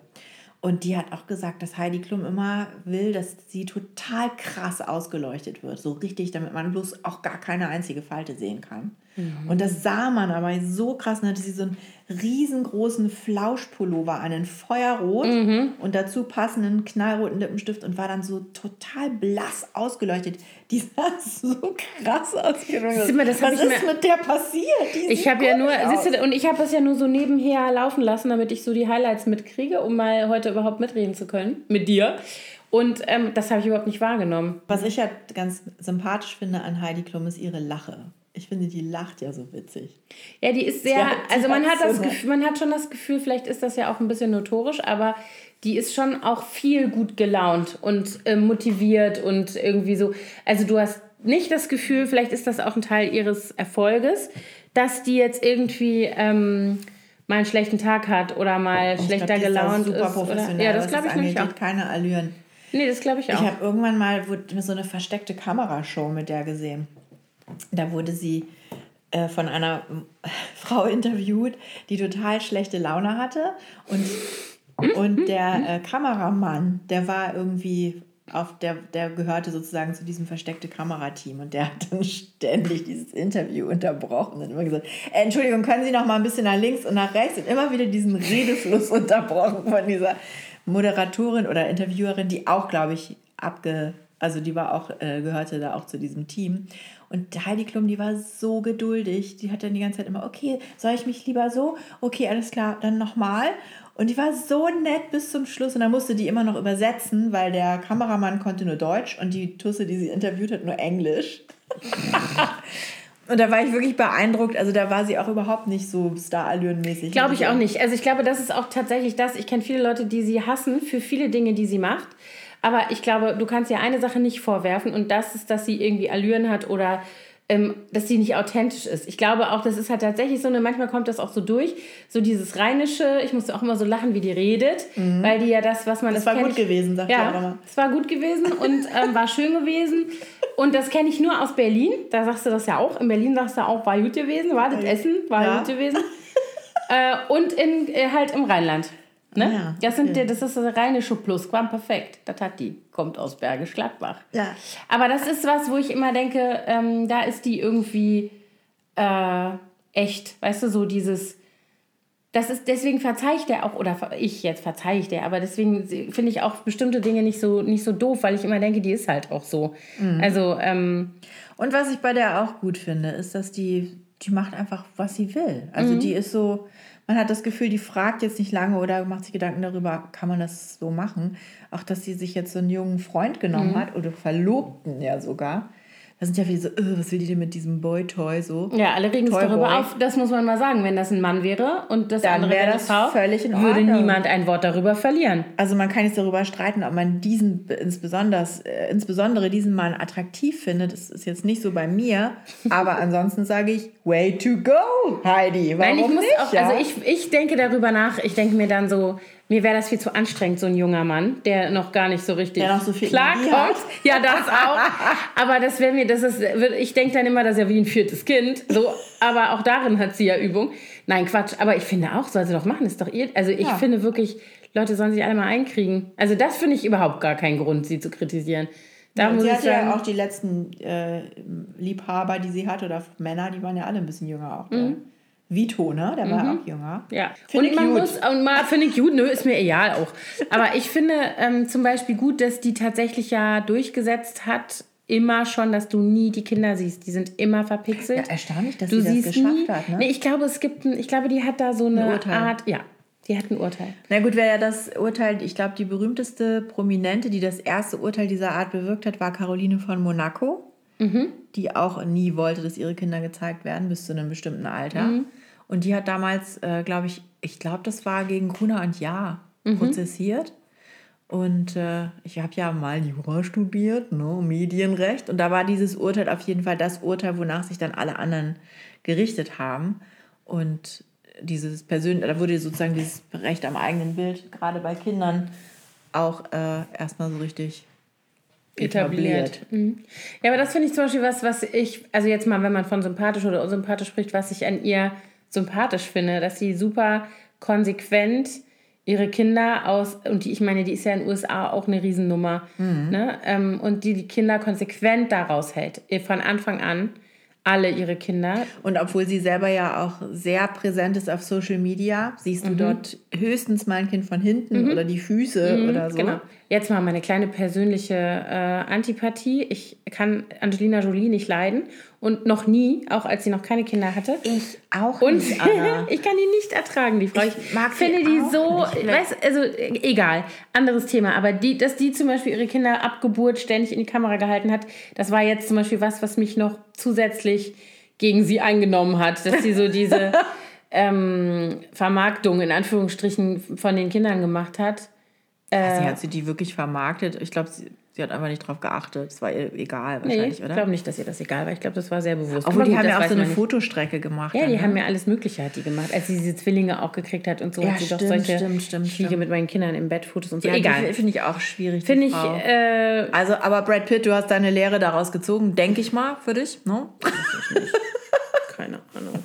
Und die hat auch gesagt, dass Heidi Klum immer will, dass sie total krass ausgeleuchtet wird. So richtig, damit man bloß auch gar keine einzige Falte sehen kann. Mhm. Und das sah man aber so krass. Dann hatte sie so einen riesengroßen Flauschpullover an, einen Feuerrot mhm. und dazu passenden knallroten Lippenstift und war dann so total blass ausgeleuchtet. Die sah so krass aus. Mal, Was ist mir, mit der passiert? Die ich habe ja nur, du, und ich habe das ja nur so nebenher laufen lassen, damit ich so die Highlights mitkriege, um mal heute überhaupt mitreden zu können mit dir. Und ähm, das habe ich überhaupt nicht wahrgenommen. Was ich ja ganz sympathisch finde an Heidi Klum ist ihre Lache. Ich finde, die lacht ja so witzig. Ja, die ist sehr, ja, die also man hat, das Gefühl, man hat schon das Gefühl, vielleicht ist das ja auch ein bisschen notorisch, aber die ist schon auch viel gut gelaunt und äh, motiviert und irgendwie so. Also du hast nicht das Gefühl, vielleicht ist das auch ein Teil ihres Erfolges, dass die jetzt irgendwie ähm, mal einen schlechten Tag hat oder mal ich schlechter glaub, gelaunt ist. Super professionell, oder, ja, das glaube ich nämlich auch. keine Allüren. Nee, das glaube ich auch. Ich habe irgendwann mal so eine versteckte Kamerashow mit der gesehen. Da wurde sie äh, von einer Frau interviewt, die total schlechte Laune hatte. Und, und der äh, Kameramann, der war irgendwie auf der, der gehörte sozusagen zu diesem versteckte Kamerateam und der hat dann ständig dieses Interview unterbrochen und immer gesagt, äh, Entschuldigung, können Sie noch mal ein bisschen nach links und nach rechts und immer wieder diesen Redefluss unterbrochen von dieser Moderatorin oder Interviewerin, die auch, glaube ich, abge, also die war auch, äh, gehörte da auch zu diesem Team. Und Heidi Klum, die war so geduldig. Die hat dann die ganze Zeit immer, okay, soll ich mich lieber so? Okay, alles klar, dann nochmal. Und die war so nett bis zum Schluss. Und dann musste die immer noch übersetzen, weil der Kameramann konnte nur Deutsch und die Tusse, die sie interviewt hat, nur Englisch. Und da war ich wirklich beeindruckt. Also da war sie auch überhaupt nicht so Star-Allüren-mäßig. Glaube ich auch nicht. Also ich glaube, das ist auch tatsächlich das. Ich kenne viele Leute, die sie hassen für viele Dinge, die sie macht. Aber ich glaube, du kannst ihr eine Sache nicht vorwerfen und das ist, dass sie irgendwie Allüren hat oder ähm, dass sie nicht authentisch ist. Ich glaube auch, das ist halt tatsächlich so, eine, manchmal kommt das auch so durch, so dieses Rheinische, ich musste auch immer so lachen, wie die redet, mhm. weil die ja das, was man... Das, das war gut ich, gewesen, sagt ja, immer. Es war gut gewesen und ähm, war schön gewesen und das kenne ich nur aus Berlin, da sagst du das ja auch, in Berlin sagst du auch, war gut gewesen, war das Essen, war ja. gut gewesen. äh, und in, äh, halt im Rheinland. Ne? Ja, das, sind, okay. das ist das rheinische Plusquamperfekt. Das hat die, kommt aus Bergisch Gladbach. Ja. Aber das ist was, wo ich immer denke, ähm, da ist die irgendwie äh, echt. Weißt du, so dieses. Das ist, deswegen verzeihe ich der auch, oder ich jetzt verzeihe ich der, aber deswegen finde ich auch bestimmte Dinge nicht so, nicht so doof, weil ich immer denke, die ist halt auch so. Mhm. Also, ähm, Und was ich bei der auch gut finde, ist, dass die, die macht einfach, was sie will. Also mhm. die ist so, man hat das Gefühl, die fragt jetzt nicht lange oder macht sich Gedanken darüber, kann man das so machen. Auch, dass sie sich jetzt so einen jungen Freund genommen Mhm. hat oder Verlobten ja sogar. Da sind ja viele so, "Äh, was will die denn mit diesem Boy-Toy so? Ja, alle regen sich darüber auf. Das muss man mal sagen. Wenn das ein Mann wäre und das Dann andere wäre das Frau, völlig in würde niemand ein Wort darüber verlieren. Also man kann jetzt darüber streiten, ob man diesen insbesondere, äh, insbesondere diesen Mann attraktiv findet. Das ist jetzt nicht so bei mir. Aber ansonsten sage ich, way to go, Heidi. Warum Nein, ich muss nicht? auch, ja? also ich, ich denke darüber nach, ich denke mir dann so, mir wäre das viel zu anstrengend, so ein junger Mann, der noch gar nicht so richtig Der noch so viel klarkommt. hat. Ja, das auch. Aber das wäre mir, das ist, ich denke dann immer, das ist ja wie ein viertes Kind. So, aber auch darin hat sie ja Übung. Nein, Quatsch. Aber ich finde auch, soll sie doch machen, ist doch ihr. Also ich Ja. finde wirklich, Leute sollen sich alle mal einkriegen. Also das finde ich überhaupt gar keinen Grund, sie zu kritisieren. Da Und muss sie hatte sagen, ja auch die letzten äh, Liebhaber, die sie hatte, oder Männer, die waren ja alle ein bisschen jünger auch. Der Vito, ne? Der war auch jünger. Mhm. Ja, Finde und man gut. muss, und mal finde ich gut, nö, ist mir egal auch. Aber ich finde ähm, zum Beispiel gut, dass die tatsächlich ja durchgesetzt hat, immer schon, dass du nie die Kinder siehst. Die sind immer verpixelt. Ja, erstaunlich, dass du sie das geschafft nie, hat, ne? Nee, ich glaube, es gibt ein, ich glaube, die hat da so eine Ein. Art, ja, die hat ein Urteil. Na gut, wer ja das Urteil, ich glaube, die berühmteste Prominente, die das erste Urteil dieser Art bewirkt hat, war Caroline von Monaco, die auch nie wollte, dass ihre Kinder gezeigt werden bis zu einem bestimmten Alter. Und die hat damals, äh, glaube ich, ich glaube, das war gegen Gruner und Ja prozessiert. Und äh, ich habe ja mal Jura studiert, ne, Medienrecht. Und da war dieses Urteil auf jeden Fall das Urteil, wonach sich dann alle anderen gerichtet haben. Und dieses persönliche, da wurde sozusagen dieses Recht am eigenen Bild, gerade bei Kindern, auch äh, erstmal so richtig etabliert. Mhm. Ja, aber das finde ich zum Beispiel was, was ich, also jetzt mal, wenn man von sympathisch oder unsympathisch spricht, was ich an ihr sympathisch finde, dass sie super konsequent ihre Kinder aus, und die, ich meine, die ist ja in den USA auch eine Riesennummer, ne? ähm, und die die Kinder konsequent daraus hält, eh, von Anfang an, alle ihre Kinder. Und obwohl sie selber ja auch sehr präsent ist auf Social Media, siehst du dort höchstens mal ein Kind von hinten oder die Füße oder so. Genau. Jetzt mal meine kleine persönliche äh, Antipathie. Ich kann Angelina Jolie nicht leiden und noch nie, auch als sie noch keine Kinder hatte. Ich auch Und nicht, Anna. ich kann die nicht ertragen, die Frau. Ich, mag sie finde die so, weiß, also äh, egal, anderes Thema. Aber die, dass die zum Beispiel ihre Kinder ab Geburt ständig in die Kamera gehalten hat, das war jetzt zum Beispiel was, was mich noch zusätzlich gegen sie eingenommen hat, dass sie so diese ähm, Vermarktung in Anführungsstrichen von den Kindern gemacht hat. sie hat sie die wirklich vermarktet. Ich glaube, sie, hat einfach nicht drauf geachtet. Es war ihr egal Nee, wahrscheinlich, ich oder? glaube nicht, dass ihr das egal war. Ich glaube, das war sehr bewusst. Obwohl, Aber die haben ja auch so eine. Fotostrecke gemacht. Ja, dann, die ne? haben ja alles Mögliche hat die gemacht. Als sie diese Zwillinge auch gekriegt hat und so, Ja, hat sie doch stimmt, solche stimmt, stimmt, ich liege mit meinen Kindern im Bett Fotos und so. Ja, Egal. Finde ich auch schwierig. Finde ich, äh, also, aber Brad Pitt, du hast deine Lehre daraus gezogen, denke ich mal, für dich, ne? keine Ahnung.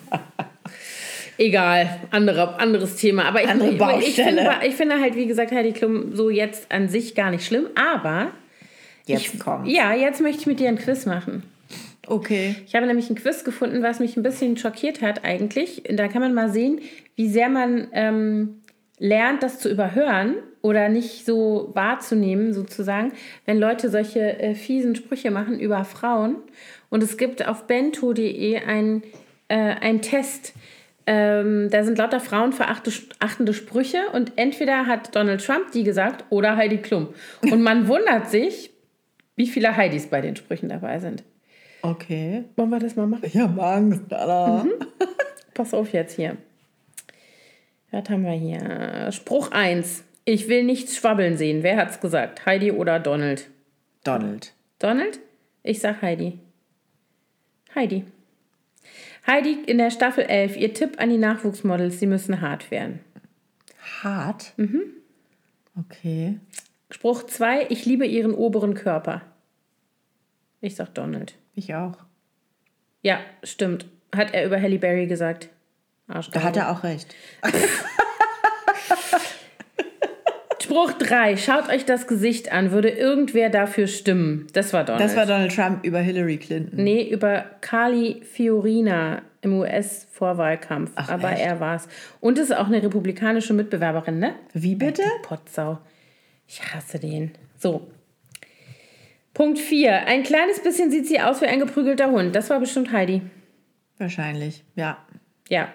Egal, andere, anderes Thema. Aber ich, Andere ich, ich, finde, Baustelle. ich finde halt, wie gesagt, Heidi Klum so jetzt an sich gar nicht schlimm. Aber Jetzt ich, kommt. ja, jetzt möchte ich mit dir ein Quiz machen. Okay. Ich habe nämlich ein Quiz gefunden, was mich ein bisschen schockiert hat eigentlich. Da kann man mal sehen, wie sehr man ähm, lernt, das zu überhören oder nicht so wahrzunehmen, sozusagen, wenn Leute solche äh, fiesen Sprüche machen über Frauen. Und es gibt auf bento.de ein, äh, einen Test. Ähm, da sind lauter frauenverachtende Sprüche und entweder hat Donald Trump die gesagt oder Heidi Klum. Und man wundert sich, wie viele Heidis bei den Sprüchen dabei sind. Okay. Wollen wir das mal machen? Ich habe Angst, Anna. Pass auf jetzt hier. Was haben wir hier? Spruch 1. Ich will nichts schwabbeln sehen. Wer hat's gesagt? Heidi oder Donald? Donald. Donald? Ich sag Heidi. Heidi. Heidi in der Staffel 11. Ihr Tipp an die Nachwuchsmodels, sie müssen hart werden. Hart? Mhm. Okay. Spruch 2. Ich liebe ihren oberen Körper. Ich sag Donald. Ich auch. Ja, stimmt. Hat er über Halle Berry gesagt. Arsch. Da hat er auch recht. Spruch 3. Schaut euch das Gesicht an. Würde irgendwer dafür stimmen? Das war Donald. Das war Donald Trump über Hillary Clinton. nee, über Carly Fiorina im US-Vorwahlkampf. Aber echt? er war's. Und ist auch eine republikanische Mitbewerberin, ne? Wie bitte? Potsau. Ich hasse den. So. Punkt 4. Ein kleines bisschen sieht sie aus wie ein geprügelter Hund. Das war bestimmt Heidi. Wahrscheinlich, ja. Ja.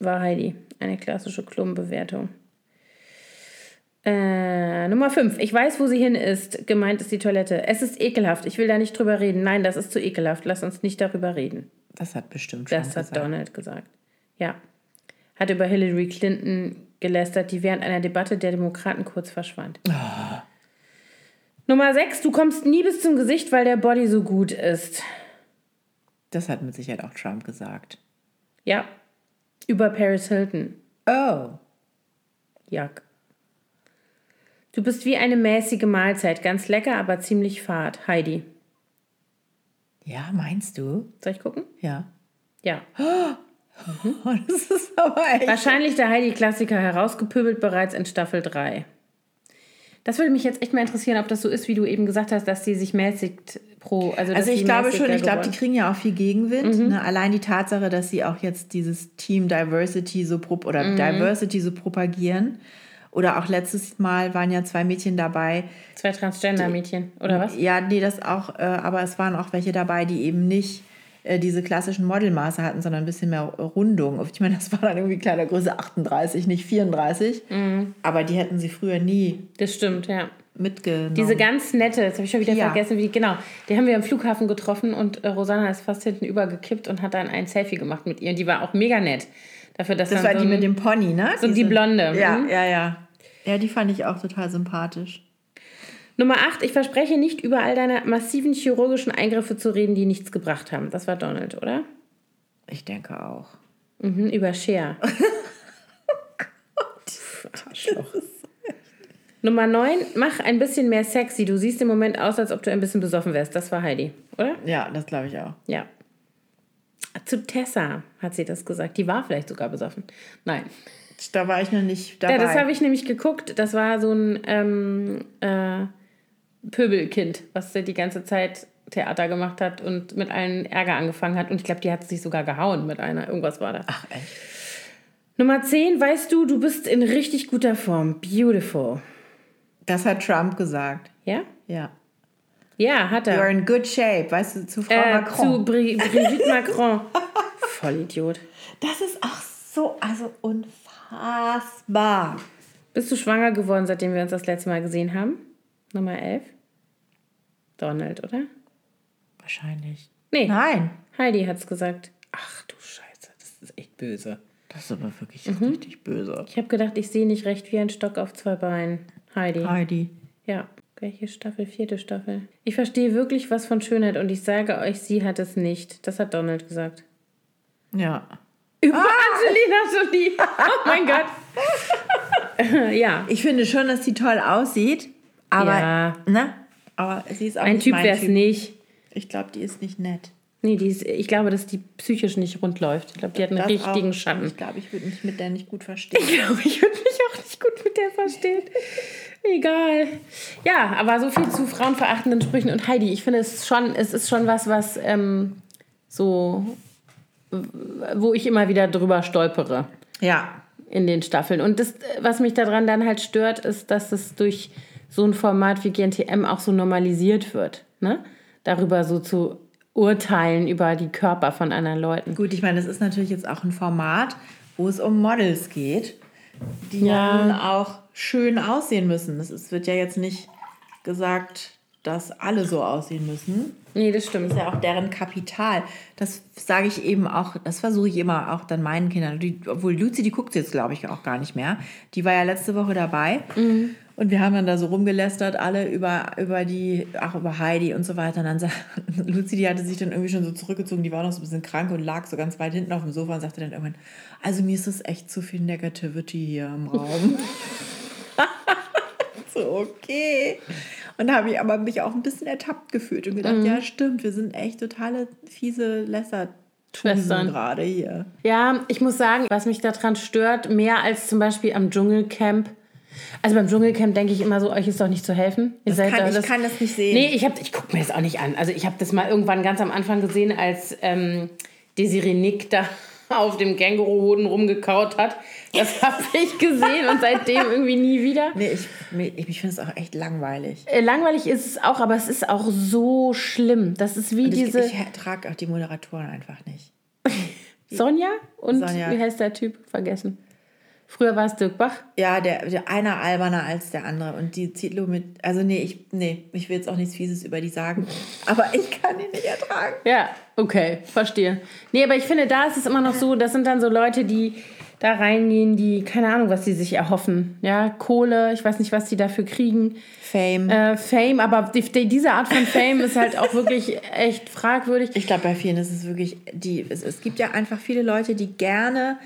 war Heidi. Eine klassische Klumpenbewertung. Äh, Nummer 5. Ich weiß, wo sie hin ist. Gemeint ist die Toilette. Es ist ekelhaft. Ich will da nicht drüber reden. Nein, das ist zu ekelhaft. Lass uns nicht darüber reden. Das hat bestimmt Das hat Donald gesagt. Ja. Hat über Hillary Clinton gelästert, die während einer Debatte der Demokraten kurz verschwand. Nummer 6. Du kommst nie bis zum Gesicht, weil der Body so gut ist. Das hat mit Sicherheit auch Trump gesagt. Ja. Über Paris Hilton. Oh. Jack. Du bist wie eine mäßige Mahlzeit. Ganz lecker, aber ziemlich fad. Heidi. Ja, meinst du? Soll ich gucken? Ja. Ja. Oh, das ist aber echt. Wahrscheinlich der Heidi-Klassiker herausgepöbelt bereits in Staffel 3. Das würde mich jetzt echt mal interessieren, ob das so ist, wie du eben gesagt hast, dass sie sich mäßigt pro. Also, Also ich glaube schon, ich glaube, die kriegen ja auch viel Gegenwind. Ne? Allein die Tatsache, dass sie auch jetzt dieses Team Diversity so oder Diversity so propagieren. Oder auch letztes Mal waren ja zwei Mädchen dabei. Zwei Transgender-Mädchen, oder was? Ja, nee, das auch, äh, aber es waren auch welche dabei, die eben nicht diese klassischen Modelmaße hatten, sondern ein bisschen mehr Rundung. Ich meine, das war dann irgendwie kleiner Größe 38, nicht 34. Aber die hätten sie früher nie Das stimmt, ja. mitgenommen. Diese ganz nette, jetzt habe ich schon wieder Ja. vergessen, wie, genau, die haben wir am Flughafen getroffen und äh, Rosanna ist fast hinten übergekippt und hat dann ein Selfie gemacht mit ihr und die war auch mega nett. Dafür, dass das war so die ein- mit dem Pony, ne? so die Blonde, Ja, mhm. ja, ja. Ja, die fand ich auch total sympathisch. Nummer 8, ich verspreche nicht, über all deine massiven chirurgischen Eingriffe zu reden, die nichts gebracht haben. Das war Donald, oder? Ich denke auch. Mhm, über Cher. Nummer 9, mach ein bisschen mehr sexy. Du siehst im Moment aus, als ob du ein bisschen besoffen wärst. Das war Heidi, oder? Ja, das glaube ich auch. Ja. Zu Tessa hat sie das gesagt. Die war vielleicht sogar besoffen. Nein. Da war ich noch nicht dabei. Ja, das habe ich nämlich geguckt. Das war so ein ähm, äh, Pöbelkind, was die ganze Zeit Theater gemacht hat und mit allen Ärger angefangen hat. Und ich glaube, die hat sich sogar gehauen mit einer. Irgendwas war da. Ach, echt? Nummer 10, weißt du, du bist in richtig guter Form. Beautiful. Das hat Trump gesagt. Ja? Ja. Ja, hat You're er. in good shape, weißt du, zu Frau Äh, Macron. zu Bri Brigitte Macron. Vollidiot. Das ist auch so, also unfassbar. Bist du schwanger geworden, seitdem wir uns das letzte Mal gesehen haben? Nummer 11. Donald, oder? Wahrscheinlich. Nee, Nein. Heidi hat's gesagt. Ach du Scheiße, das ist echt böse. Das ist aber wirklich Mhm. richtig böse. Ich habe gedacht, ich sehe nicht recht wie ein Stock auf zwei Beinen. Heidi. Heidi. Ja. Welche Staffel? Vierte Staffel. Ich verstehe wirklich was von Schönheit und ich sage euch, sie hat es nicht. Das hat Donald gesagt. Ja. Über Angelina Jolie. Oh mein Gott. ja. Ich finde schon, dass sie toll aussieht, aber, Ja. ne? Aber sie ist auch Ein nicht Typ wäre es nicht. Ich glaube, die ist nicht nett. Nee, die ist, ich glaube, dass die psychisch nicht rund läuft. Ich glaube, die hat einen Das richtigen auch. Schatten. Ich glaube, ich würde mich mit der nicht gut verstehen. Ich glaube, ich würde mich auch nicht gut mit der verstehen. Egal. Ja, aber so viel zu frauenverachtenden Sprüchen. Und Heidi, ich finde es schon, es ist schon was, was ähm, so, wo ich immer wieder drüber stolpere Ja. in den Staffeln. Und das, was mich daran dann halt stört, ist, dass es durch so ein Format wie GNTM auch so normalisiert wird. Ne? Darüber so zu urteilen über die Körper von anderen Leuten. Gut, ich meine, das ist natürlich jetzt auch ein Format, wo es um Models geht, die Ja. nun auch schön aussehen müssen. Es wird ja jetzt nicht gesagt, dass alle so aussehen müssen. Nee, das stimmt. Das ist ja auch deren Kapital. Das sage ich eben auch, das versuche ich immer auch dann meinen Kindern. Die, obwohl Luzi, die guckt jetzt, glaube ich, auch gar nicht mehr. Die war ja letzte Woche dabei. Und wir haben dann da so rumgelästert, alle über, über die, auch über Heidi und so weiter. Und dann sagt Luzi, die hatte sich dann irgendwie schon so zurückgezogen, die war noch so ein bisschen krank und lag so ganz weit hinten auf dem Sofa und sagte dann irgendwann, also mir ist das echt zu viel Negativity hier im Raum. so, okay. Und da habe ich aber mich auch ein bisschen ertappt gefühlt und gedacht, ja, stimmt, wir sind echt totale fiese Lässer. Schwestern. gerade hier. Ja, ich muss sagen, was mich daran stört, mehr als zum Beispiel am Dschungelcamp. Also beim Dschungelcamp denke ich immer so, euch ist doch nicht zu helfen. Ihr Das kann, ich kann das nicht sehen. Nee, ich, hab- ich gucke mir das auch nicht an. Also ich habe das mal irgendwann ganz am Anfang gesehen, als ähm, Desiree Nick da auf dem Känguruhoden rumgekaut hat. Das habe ich gesehen und seitdem irgendwie nie wieder. Nee, ich, ich, ich finde es auch echt langweilig. Äh, Langweilig ist es auch, aber es ist auch so schlimm. Das ist wie Und ich, diese... ich ertrage auch die Moderatoren einfach nicht. Sonja und Sonja. wie heißt der Typ? Vergessen. Früher war es Dirk Bach. Ja, der, der einer alberner als der andere. Und die Zitlo mit. Also, nee, ich, nee, ich will jetzt auch nichts Fieses über die sagen. Aber ich kann ihn nicht ertragen. Ja, okay, verstehe. Nee, aber ich finde, da ist es immer noch so, das sind dann so Leute, die da reingehen, die, keine Ahnung, was sie sich erhoffen. Ja, Kohle, ich weiß nicht, was die dafür kriegen. Fame. Äh, Fame, aber die, die, diese Art von Fame ist halt auch wirklich echt fragwürdig. Ich glaube, bei vielen ist es wirklich, die, es, es gibt ja einfach viele Leute, die gerne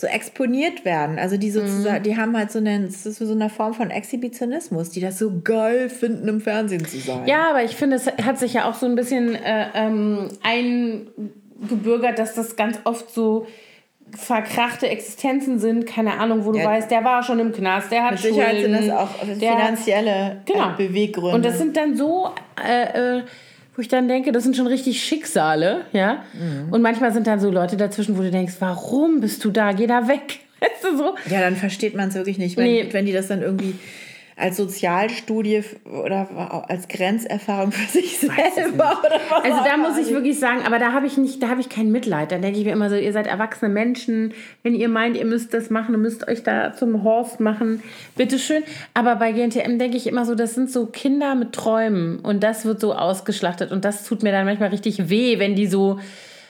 so exponiert werden. Also die sozusagen, mhm. die haben halt so eine, das ist so eine Form von Exhibitionismus, die das so geil finden, im Fernsehen zu sein. Ja, aber ich finde, es hat sich ja auch so ein bisschen äh, ähm, eingebürgert, dass das ganz oft so verkrachte Existenzen sind, keine Ahnung, wo du ja. weißt, der war schon im Knast, der hat Mit Sicherheit Schulden, sind das auch finanzielle hat, äh, genau. Beweggründe. Und das sind dann so äh, äh, wo ich dann denke, das sind schon richtig Schicksale, ja. Mhm. Und manchmal sind dann so Leute dazwischen, wo du denkst, warum bist du da? Geh da weg. Weißt du so? Ja, dann versteht man es wirklich nicht, wenn, nee. wenn die das dann irgendwie als Sozialstudie oder als Grenzerfahrung für sich selber Also da muss ich wirklich sagen, aber da habe ich nicht, da habe ich kein Mitleid. Dann denke ich mir immer so, ihr seid erwachsene Menschen, wenn ihr meint, ihr müsst das machen, ihr müsst euch da zum Horst machen, bitteschön. Aber bei GNTM denke ich immer so, das sind so Kinder mit Träumen und das wird so ausgeschlachtet und das tut mir dann manchmal richtig weh, wenn die so,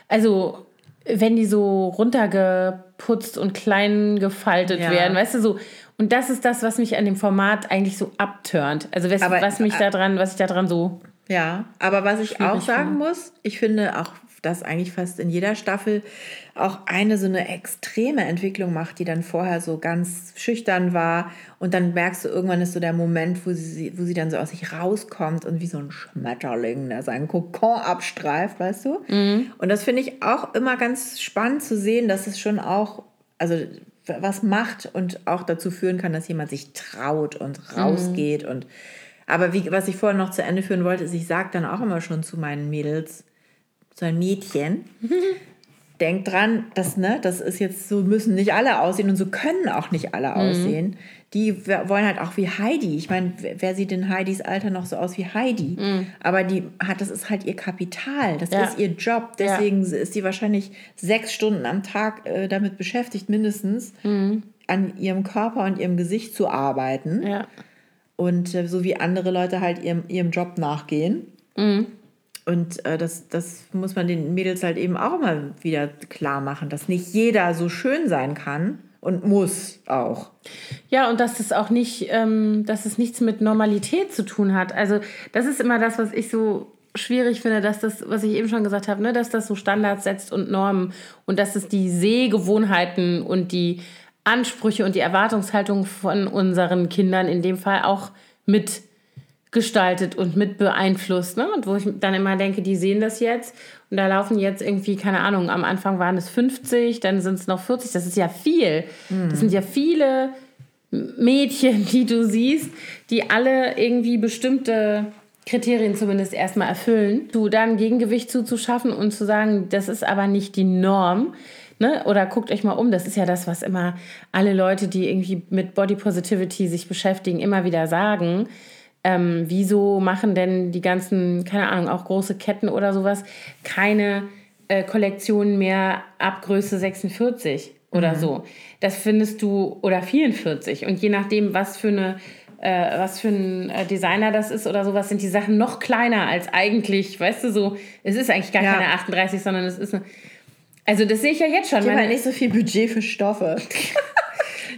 also wenn die so runtergeputzt und klein gefaltet ja. werden, weißt du so und das ist das, was mich an dem Format eigentlich so abturnt. Also was, aber, was mich äh, daran, was ich daran so. Ja, aber was ich auch sagen finde. muss, ich finde auch, dass eigentlich fast in jeder Staffel auch eine so eine extreme Entwicklung macht, die dann vorher so ganz schüchtern war. Und dann merkst du, irgendwann ist so der Moment, wo sie, wo sie dann so aus sich rauskommt und wie so ein Schmetterling, der seinen Kokon abstreift, weißt du? Mhm. Und das finde ich auch immer ganz spannend zu sehen, dass es schon auch, also was macht und auch dazu führen kann, dass jemand sich traut und rausgeht. Mhm. Und, aber wie, was ich vorher noch zu Ende führen wollte, ist, ich sage dann auch immer schon zu meinen Mädels, zu einem Mädchen, denkt dran, das, ne, das ist jetzt so, müssen nicht alle aussehen und so können auch nicht alle mhm. aussehen. Die wollen halt auch wie Heidi. Ich meine, wer sieht in Heidis Alter noch so aus wie Heidi? Mhm. Aber die hat, das ist halt ihr Kapital, das ja. ist ihr Job. Deswegen ja. ist sie wahrscheinlich sechs Stunden am Tag äh, damit beschäftigt, mindestens mhm. an ihrem Körper und ihrem Gesicht zu arbeiten. Ja. Und äh, so wie andere Leute halt ihrem, ihrem Job nachgehen. Und äh, das, das muss man den Mädels halt eben auch immer wieder klar machen, dass nicht jeder so schön sein kann und muss auch. Ja, und dass es auch nicht, ähm, dass es nichts mit Normalität zu tun hat. Also das ist immer das, was ich so schwierig finde, dass das, was ich eben schon gesagt habe, ne, dass das so Standards setzt und Normen und dass es die Sehgewohnheiten und die Ansprüche und die Erwartungshaltung von unseren Kindern in dem Fall auch mit gestaltet und mit beeinflusst. Ne? Und wo ich dann immer denke, die sehen das jetzt und da laufen jetzt irgendwie, keine Ahnung, am Anfang waren es 50, dann sind es noch 40. Das ist ja viel. Mhm. Das sind ja viele Mädchen, die du siehst, die alle irgendwie bestimmte Kriterien zumindest erstmal erfüllen. Du dann Gegengewicht zuzuschaffen und zu sagen, das ist aber nicht die Norm. Ne? Oder guckt euch mal um, das ist ja das, was immer alle Leute, die irgendwie mit Body Positivity sich beschäftigen, immer wieder sagen ähm, wieso machen denn die ganzen, keine Ahnung, auch große Ketten oder sowas, keine äh, Kollektionen mehr ab Größe 46 oder mhm. so? Das findest du, oder 44. Und je nachdem, was für eine äh, was für ein äh, Designer das ist oder sowas, sind die Sachen noch kleiner als eigentlich, weißt du, so, es ist eigentlich gar ja. keine 38, sondern es ist eine, also das sehe ich ja jetzt schon. Ich habe halt nicht so viel Budget für Stoffe.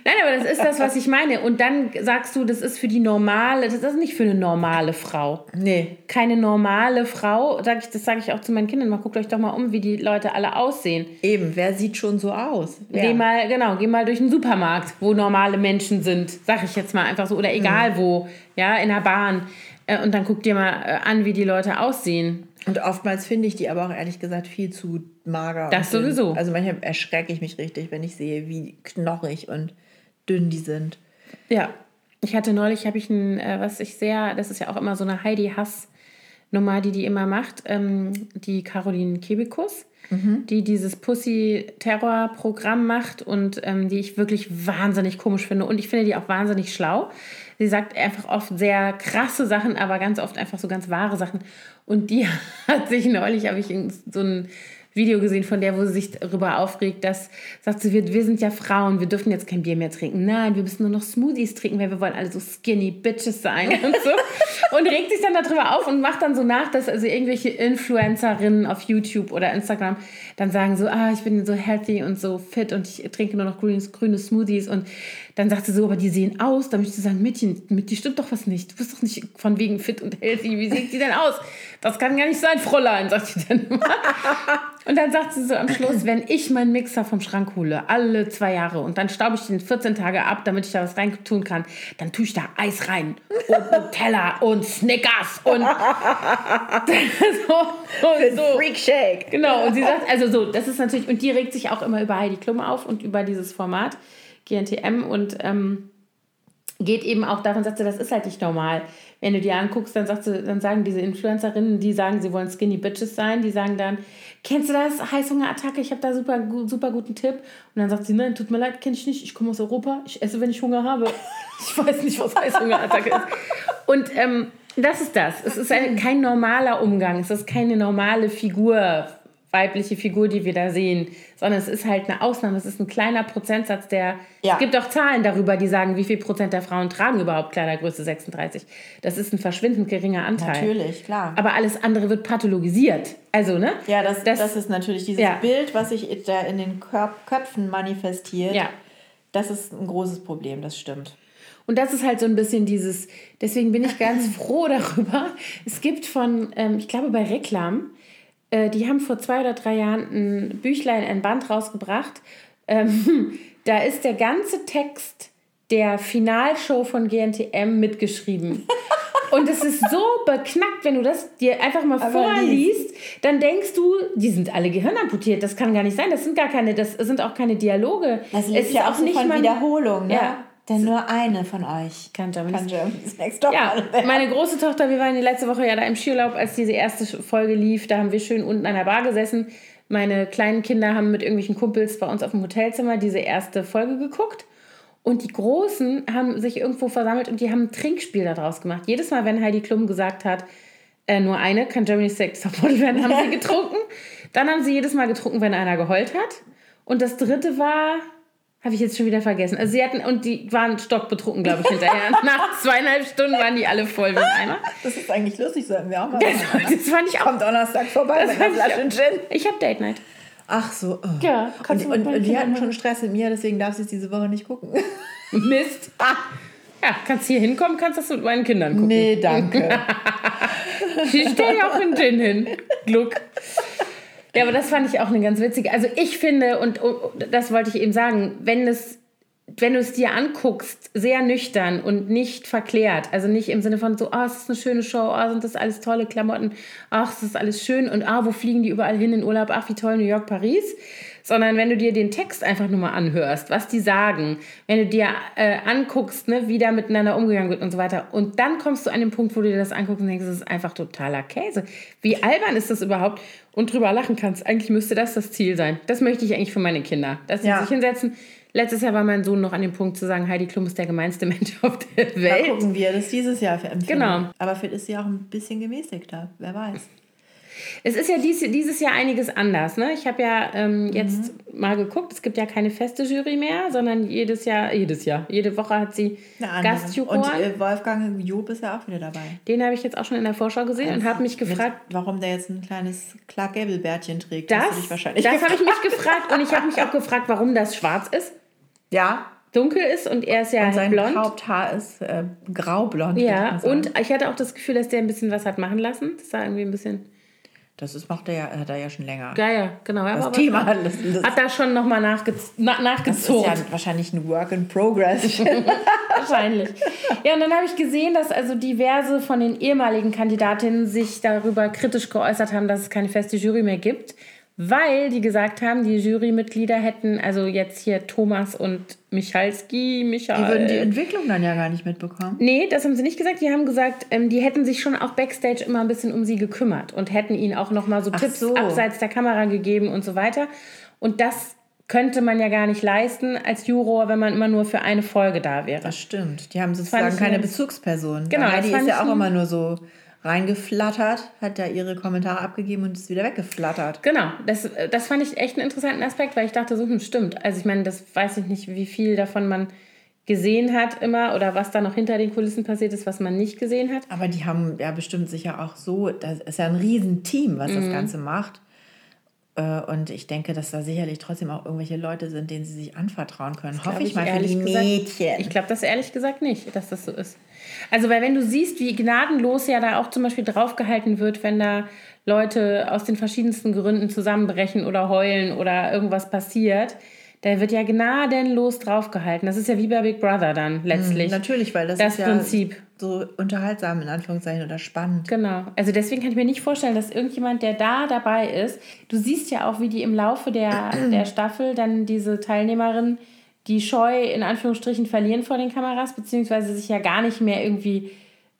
Nein, aber das ist das, was ich meine. Und dann sagst du, das ist für die normale, das ist nicht für eine normale Frau. Nee. Keine normale Frau, sag ich, das sage ich auch zu meinen Kindern. Mal guckt euch doch mal um, wie die Leute alle aussehen. Eben, wer sieht schon so aus? Wer? Geh mal, genau, geh mal durch den Supermarkt, wo normale Menschen sind, sag ich jetzt mal einfach so, oder egal mhm. wo, ja, in der Bahn. Äh, und dann guck dir mal äh, an, wie die Leute aussehen. Und oftmals finde ich die aber auch ehrlich gesagt viel zu mager. Das sowieso. Also manchmal erschrecke ich mich richtig, wenn ich sehe, wie knochig und dünn die sind. Ja, ich hatte neulich, habe ich ein, äh, was ich sehr, das ist ja auch immer so eine Heidi-Hass-Nummer, die die immer macht, ähm, die Caroline Kebekus, mhm. die dieses Pussy-Terror-Programm macht und ähm, die ich wirklich wahnsinnig komisch finde und ich finde die auch wahnsinnig schlau. Sie sagt einfach oft sehr krasse Sachen, aber ganz oft einfach so ganz wahre Sachen. Und die hat sich neulich, habe ich so ein Video gesehen von der, wo sie sich darüber aufregt, dass, sagt sie, wir, wir sind ja Frauen, wir dürfen jetzt kein Bier mehr trinken. Nein, wir müssen nur noch Smoothies trinken, weil wir wollen alle so skinny Bitches sein und so. und regt sich dann darüber auf und macht dann so nach, dass also irgendwelche Influencerinnen auf YouTube oder Instagram dann sagen so, ah, ich bin so healthy und so fit und ich trinke nur noch grüne, grüne Smoothies und dann sagt sie so, aber die sehen aus, da möchte ich sagen, Mädchen, mit dir stimmt doch was nicht. Du bist doch nicht von wegen fit und healthy. Wie sieht die denn aus? Das kann gar nicht sein, Fräulein, sagt sie dann immer. Und dann sagt sie so am Schluss, wenn ich meinen Mixer vom Schrank hole, alle zwei Jahre, und dann staube ich den 14 Tage ab, damit ich da was rein tun kann, dann tue ich da Eis rein und Nutella und Snickers und so. Und so. Freak Shake. Genau, und sie sagt, also so, das ist natürlich, und die regt sich auch immer über Heidi Klum auf und über dieses Format, GNTM, und ähm, geht eben auch davon, sagt sie, das ist halt nicht normal. Wenn du die anguckst, dann, sagt sie, dann sagen diese Influencerinnen, die sagen, sie wollen Skinny Bitches sein, die sagen dann, kennst du das? Heißhungerattacke, ich habe da super, super guten Tipp. Und dann sagt sie, nein, tut mir leid, kenne ich nicht, ich komme aus Europa, ich esse, wenn ich Hunger habe. Ich weiß nicht, was Heißhungerattacke ist. Und ähm, das ist das. Es ist ein, kein normaler Umgang, es ist keine normale Figur, weibliche Figur, die wir da sehen, sondern es ist halt eine Ausnahme. Es ist ein kleiner Prozentsatz der. Ja. Es gibt auch Zahlen darüber, die sagen, wie viel Prozent der Frauen tragen überhaupt Kleidergröße 36. Das ist ein verschwindend geringer Anteil. Natürlich, klar. Aber alles andere wird pathologisiert. Also, ne? Ja, das, das, das ist natürlich dieses Ja. Bild, was sich da in den Köp Köpfen manifestiert. Ja. Das ist ein großes Problem, das stimmt. Und das ist halt so ein bisschen dieses, deswegen bin ich ganz froh darüber. Es gibt von, ähm, ich glaube bei Reklam, äh, die haben vor zwei oder drei Jahren ein Büchlein, ein Band rausgebracht. Ähm, da ist der ganze Text der Finalshow von GNTM mitgeschrieben. Und es ist so beknackt, wenn du das dir einfach mal Aber vorliest, dann denkst du, die sind alle gehirnamputiert. Das kann gar nicht sein. Das sind gar keine, das sind auch keine Dialoge. Das es lebt ist ja auch so von mal- Wiederholung, ne? Ja. Denn nur eine von euch Kann Germany's Germany's Next Top Ja, meine große Tochter, wir waren die letzte Woche ja da im Skiurlaub, als diese erste Folge lief. Da haben wir schön unten an der Bar gesessen. Meine kleinen Kinder haben mit irgendwelchen Kumpels bei uns auf dem Hotelzimmer diese erste Folge geguckt. Und die Großen haben sich irgendwo versammelt und die haben ein Trinkspiel daraus gemacht. Jedes Mal, wenn Heidi Klum gesagt hat, äh, nur eine kann Germany's Sex Topmodel werden, haben sie getrunken. Dann haben sie jedes Mal getrunken, wenn einer geheult hat. Und das dritte war, habe ich jetzt schon wieder vergessen. Also sie hatten, und die waren stockbetrunken, glaube ich, hinterher. Nach zweieinhalb Stunden waren die alle voll wie ein Eimer. Das ist eigentlich lustig, sollten wir auch mal Das, das fand ich auch. Am Donnerstag vorbei mit einer Flasche Gin. Ich habe Date Night. Ach so. oh. Ja, Und, mit und, und die hatten schon Stress mit mir, deswegen darf sie es diese Woche nicht gucken. Mist. Ah. Ja, kannst hier hinkommen, kannst das mit meinen Kindern gucken. Nee, danke. Ich stelle ja auch einen Gin hin. Gluck. Ja, aber das fand ich auch eine ganz witzige. Also ich finde, und, und das wollte ich eben sagen, wenn es wenn du es dir anguckst, sehr nüchtern und nicht verklärt, also nicht im Sinne von so, ah, es ist eine schöne Show, ah, sind das alles tolle Klamotten, ach, es ist alles schön und ah, wo fliegen die überall hin in Urlaub, ach, wie toll, New York, Paris, sondern wenn du dir den Text einfach nur mal anhörst, was die sagen, wenn du dir äh, anguckst, ne, wie da miteinander umgegangen wird und so weiter und dann kommst du an den Punkt, wo du dir das anguckst und denkst, das ist einfach totaler Käse. Wie albern ist das überhaupt? Und drüber lachen kannst. Eigentlich müsste das das Ziel sein. Das möchte ich eigentlich für meine Kinder, dass sie Ja. sich hinsetzen. Letztes Jahr war mein Sohn noch an dem Punkt zu sagen, Heidi Klum ist der gemeinste Mensch auf der Welt. gucken, wie er das dieses Jahr empfindet. Genau. Aber vielleicht ist sie auch ein bisschen gemäßigter. Wer weiß. Es ist ja dies, dieses Jahr einiges anders. Ne? Ich habe ja ähm, jetzt Mhm. mal geguckt, es gibt ja keine feste Jury mehr, sondern jedes Jahr, jedes Jahr, jede Woche hat sie. Gastjuroren. Und äh, Wolfgang Job ist ja auch wieder dabei. Den habe ich jetzt auch schon in der Vorschau gesehen und habe mich gefragt, Mit, warum der jetzt ein kleines Clark Gable Bärtchen trägt. das, hast du dich wahrscheinlich das habe ich mich gefragt und ich habe mich auch gefragt, warum das schwarz ist, Ja. dunkel ist und er ist ja Und sein blond. Haupthaar ist äh, graublond. Ja, und ich hatte auch das Gefühl, dass der ein bisschen was hat machen lassen. Das war irgendwie ein bisschen. Das ist, macht er ja, hat er ja schon länger. Ja, ja, genau. Das aber Thema was- das, das, hat da schon nochmal nachge na, das ist nachgezogen. ja wahrscheinlich ein Work in Progress. Wahrscheinlich. Ja, und dann habe ich gesehen, dass also diverse von den ehemaligen Kandidatinnen sich darüber kritisch geäußert haben, dass es keine feste Jury mehr gibt, weil die gesagt haben, die Jurymitglieder hätten, also jetzt hier Thomas und Michalski, Michael. Die würden die Entwicklung dann ja gar nicht mitbekommen. Nee, das haben sie nicht gesagt. Die haben gesagt, ähm, die hätten sich schon auch backstage immer ein bisschen um sie gekümmert und hätten ihnen auch noch mal so Ach Tipps so. abseits der Kamera gegeben und so weiter. Und das könnte man ja gar nicht leisten als Juror, wenn man immer nur für eine Folge da wäre. Das stimmt. Die haben sozusagen keine ein- Bezugsperson. Genau, fand ist ja auch immer nur so reingeflattert, hat da ihre Kommentare abgegeben und ist wieder weggeflattert. Genau, das, das fand ich echt einen interessanten Aspekt, weil ich dachte, so, hm, stimmt. Also ich meine, das weiß ich nicht, wie viel davon man gesehen hat immer oder was da noch hinter den Kulissen passiert ist, was man nicht gesehen hat. Aber die haben ja bestimmt sicher auch so, das ist ja ein Riesenteam, was das Mhm. Ganze macht. Äh, Und ich denke, dass da sicherlich trotzdem auch irgendwelche Leute sind, denen sie sich anvertrauen können. Hoffe Glaub ich, mal für ehrlich die gesagt- Mädchen. Ich glaube das ehrlich gesagt nicht, dass das so ist. Also, weil wenn du siehst, wie gnadenlos ja da auch zum Beispiel draufgehalten wird, wenn da Leute aus den verschiedensten Gründen zusammenbrechen oder heulen oder irgendwas passiert, da wird ja gnadenlos draufgehalten. Das ist ja wie bei Big Brother dann letztlich. Natürlich, weil das, Das ist ja Prinzip. so unterhaltsam in Anführungszeichen oder spannend. Genau. Also deswegen kann ich mir nicht vorstellen, dass irgendjemand, der da dabei ist, du siehst ja auch, wie die im Laufe der, der Staffel dann diese Teilnehmerinnen die Scheu in Anführungsstrichen verlieren vor den Kameras, beziehungsweise sich ja gar nicht mehr irgendwie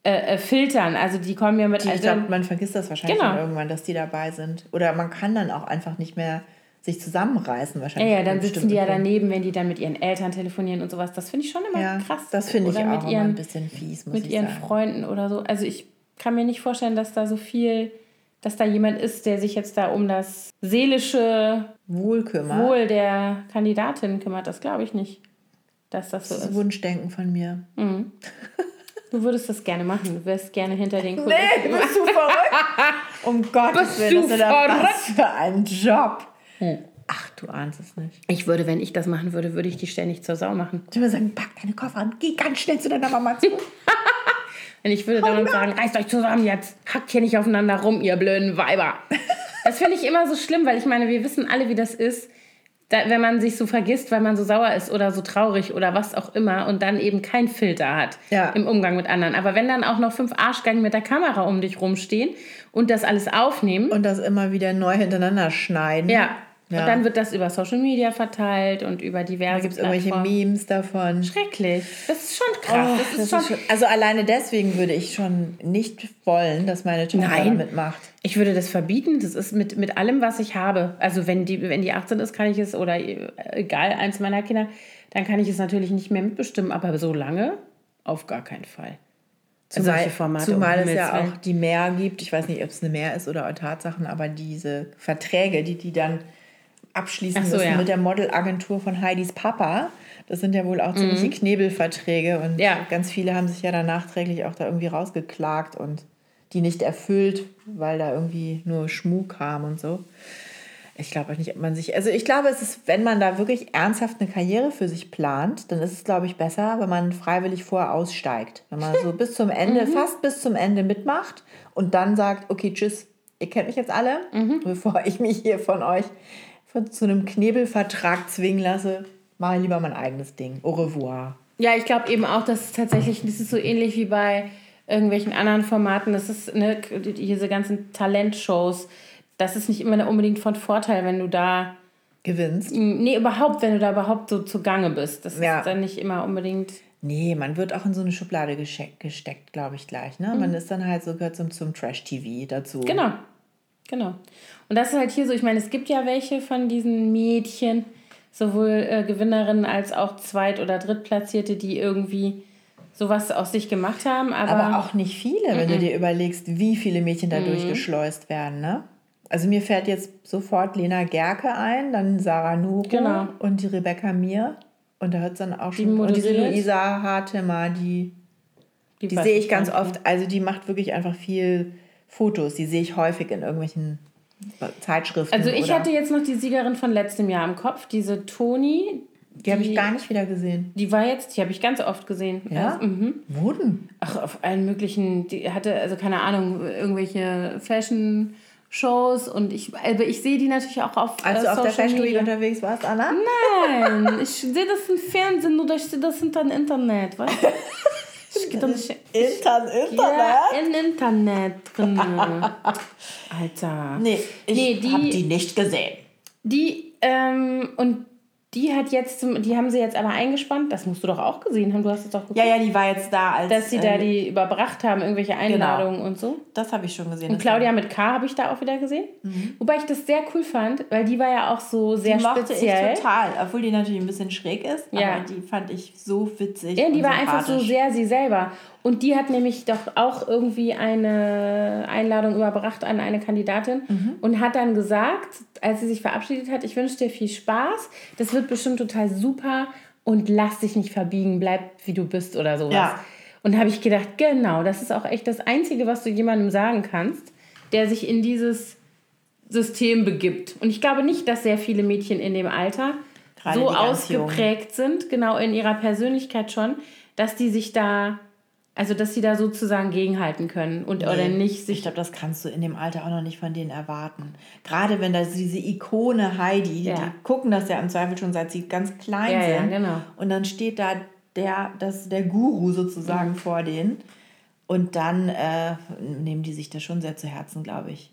äh, äh, filtern. Also die kommen ja mit... Ich also, glaube, man vergisst das wahrscheinlich Genau. irgendwann, dass die dabei sind. Oder man kann dann auch einfach nicht mehr sich zusammenreißen ja, wahrscheinlich. ja, an dann sitzen die ja daneben, wenn die dann mit ihren Eltern telefonieren und sowas. Das finde ich schon immer Ja, krass. das finde ich Oder auch ihren, ein bisschen fies, muss mit ihren sagen. Freunden oder so. Also ich kann mir nicht vorstellen, dass da so viel, dass da jemand ist, der sich jetzt da um das seelische Wohlkümmer. Wohl der Kandidatin kümmert. Das glaube ich nicht, dass das so Das ist ist. Wunschdenken von mir. Du würdest das gerne machen. Du wärst gerne hinter den Kulissen. Nee, bist du verrückt? um Gottes Bist Willen, du das ist für ein Job. Ach, du ahnst es nicht. Ich würde, wenn ich das machen würde, würde ich die ständig zur Sau machen. Ich würde sagen, pack deine Koffer an, geh ganz schnell zu deiner Mama zu. Und ich würde dann sagen, reißt euch zusammen jetzt. Hackt hier nicht aufeinander rum, ihr blöden Weiber. Das finde ich immer so schlimm, weil ich meine, wir wissen alle, wie das ist, da, wenn man sich so vergisst, weil man so sauer ist oder so traurig oder was auch immer und dann eben kein Filter hat Ja. im Umgang mit anderen. Aber wenn dann auch noch fünf Arschgeigen mit der Kamera um dich rumstehen und das alles aufnehmen, Und das immer wieder neu hintereinander schneiden. ja. Ja. Und dann wird das über Social Media verteilt und über diverse Da gibt es irgendwelche. Memes davon. Schrecklich. Das ist schon krass. Oh, das ist das schon, ist schon, also alleine deswegen würde ich schon nicht wollen, dass meine Tochter Nein. mitmacht. Ich würde das verbieten. Das ist mit, mit allem, was ich habe. Also wenn die, wenn die 18 ist, kann ich es, oder äh, egal, eins meiner Kinder, dann kann ich es natürlich nicht mehr mitbestimmen. Aber so lange auf gar keinen Fall. Zumal, Solche Formate, zumal um es ja auch die Mehr gibt. Ich weiß nicht, ob es eine Mehr ist oder Tatsachen, aber diese Verträge, die die dann abschließen so, müssen ja. mit der Modelagentur von Heidis Papa, das sind ja wohl auch ziemliche Knebelverträge und Mhm. Ja. ganz viele haben sich ja dann nachträglich auch da irgendwie rausgeklagt und die nicht erfüllt, weil da irgendwie nur Schmuck kam und so. Ich glaube auch nicht, ob man sich. Also ich glaube, es ist, wenn man da wirklich ernsthaft eine Karriere für sich plant, dann ist es, glaube ich, besser, wenn man freiwillig vorher aussteigt. Wenn man so bis zum Ende, fast bis zum Ende mitmacht und dann sagt, okay, tschüss, ihr kennt mich jetzt alle, bevor ich mich hier von euch von, zu einem Knebelvertrag zwingen lasse, mache lieber mein eigenes Ding. Au revoir. Ja, ich glaube eben auch, dass es tatsächlich, das ist so ähnlich wie bei irgendwelchen anderen Formaten. Das ist ne, diese ganzen Talentshows. Das ist nicht immer unbedingt von Vorteil, wenn du da Gewinnst. Nee, überhaupt, wenn du da überhaupt so zugange bist. Das Ja. ist dann nicht immer unbedingt. Nee, man wird auch in so eine Schublade gesteckt, glaube ich, gleich. Ne? Man ist dann halt so gehört zum, zum Trash-TV dazu. Genau. Genau. Und das ist halt hier so, ich meine, es gibt ja welche von diesen Mädchen, sowohl äh, Gewinnerinnen als auch Zweit- oder Drittplatzierte, die irgendwie sowas aus sich gemacht haben. Aber, Aber auch nicht viele, wenn du dir überlegst, wie viele Mädchen da durchgeschleust werden, ne? Also mir fällt jetzt sofort Lena Gerke ein, dann Sarah Nuro Genau. und die Rebecca Mir. Und da hört es dann auch schon. und diese. Luisa Hartema, die, die weiß sehe ich ganz oft. Also die macht wirklich einfach viel Fotos. Die sehe ich häufig in irgendwelchen Zeitschriften. Also ich hatte jetzt noch die Siegerin von letztem Jahr im Kopf, diese Toni. Die habe ich gar nicht wieder gesehen. Die war jetzt, die habe ich ganz oft gesehen. Ja? Also, mhm. Wo denn? Ach, auf allen möglichen, die hatte, also keine Ahnung, irgendwelche Fashion-Shows und ich, also ich sehe die natürlich auch auf Als äh, du auf der Fashion Week unterwegs warst, Anna? Nein, ich sehe das im Fernsehen oder ich sehe das hinter dem Internet, weißt du? Ich gehe doch nicht. Intern, Internet? Ja, im Internet drin. Alter. Nee, ich Nee, die- habe die nicht gesehen. Die, ähm, und die hat jetzt, zum, die haben sie jetzt aber eingespannt. Das musst du doch auch gesehen haben. Du hast es doch geguckt. Ja, ja, die war jetzt da als. Dass sie da äh, die überbracht haben, irgendwelche Einladungen und so. Das habe ich schon gesehen. Und Claudia mit K habe ich da auch wieder gesehen. Wobei ich das sehr cool fand, weil die war ja auch so sehr Mhm. die mochte speziell. ich total, obwohl die natürlich ein bisschen schräg ist, Ja. aber die fand ich so witzig. Ja, die und war einfach so sehr sie selber. Und die hat nämlich doch auch irgendwie eine Einladung überbracht an eine Kandidatin Mhm. und hat dann gesagt, als sie sich verabschiedet hat, ich wünsche dir viel Spaß, das wird bestimmt total super und lass dich nicht verbiegen, bleib wie du bist oder sowas. Ja. Und habe ich gedacht, genau, das ist auch echt das Einzige, was du jemandem sagen kannst, der sich in dieses System begibt. Und ich glaube nicht, dass sehr viele Mädchen in dem Alter Gerade so ausgeprägt sind, genau in ihrer Persönlichkeit schon, dass die sich da, also dass sie da sozusagen gegenhalten können und oder nicht sich Ich glaube, das kannst du in dem Alter auch noch nicht von denen erwarten. Gerade wenn da diese Ikone Heidi, Ja. die gucken das ja im Zweifel schon seit sie ganz klein Ja, ja, sind. genau. Und dann steht da der, das, der Guru sozusagen Mhm. vor denen. Und dann äh, nehmen die sich das schon sehr zu Herzen, glaube ich.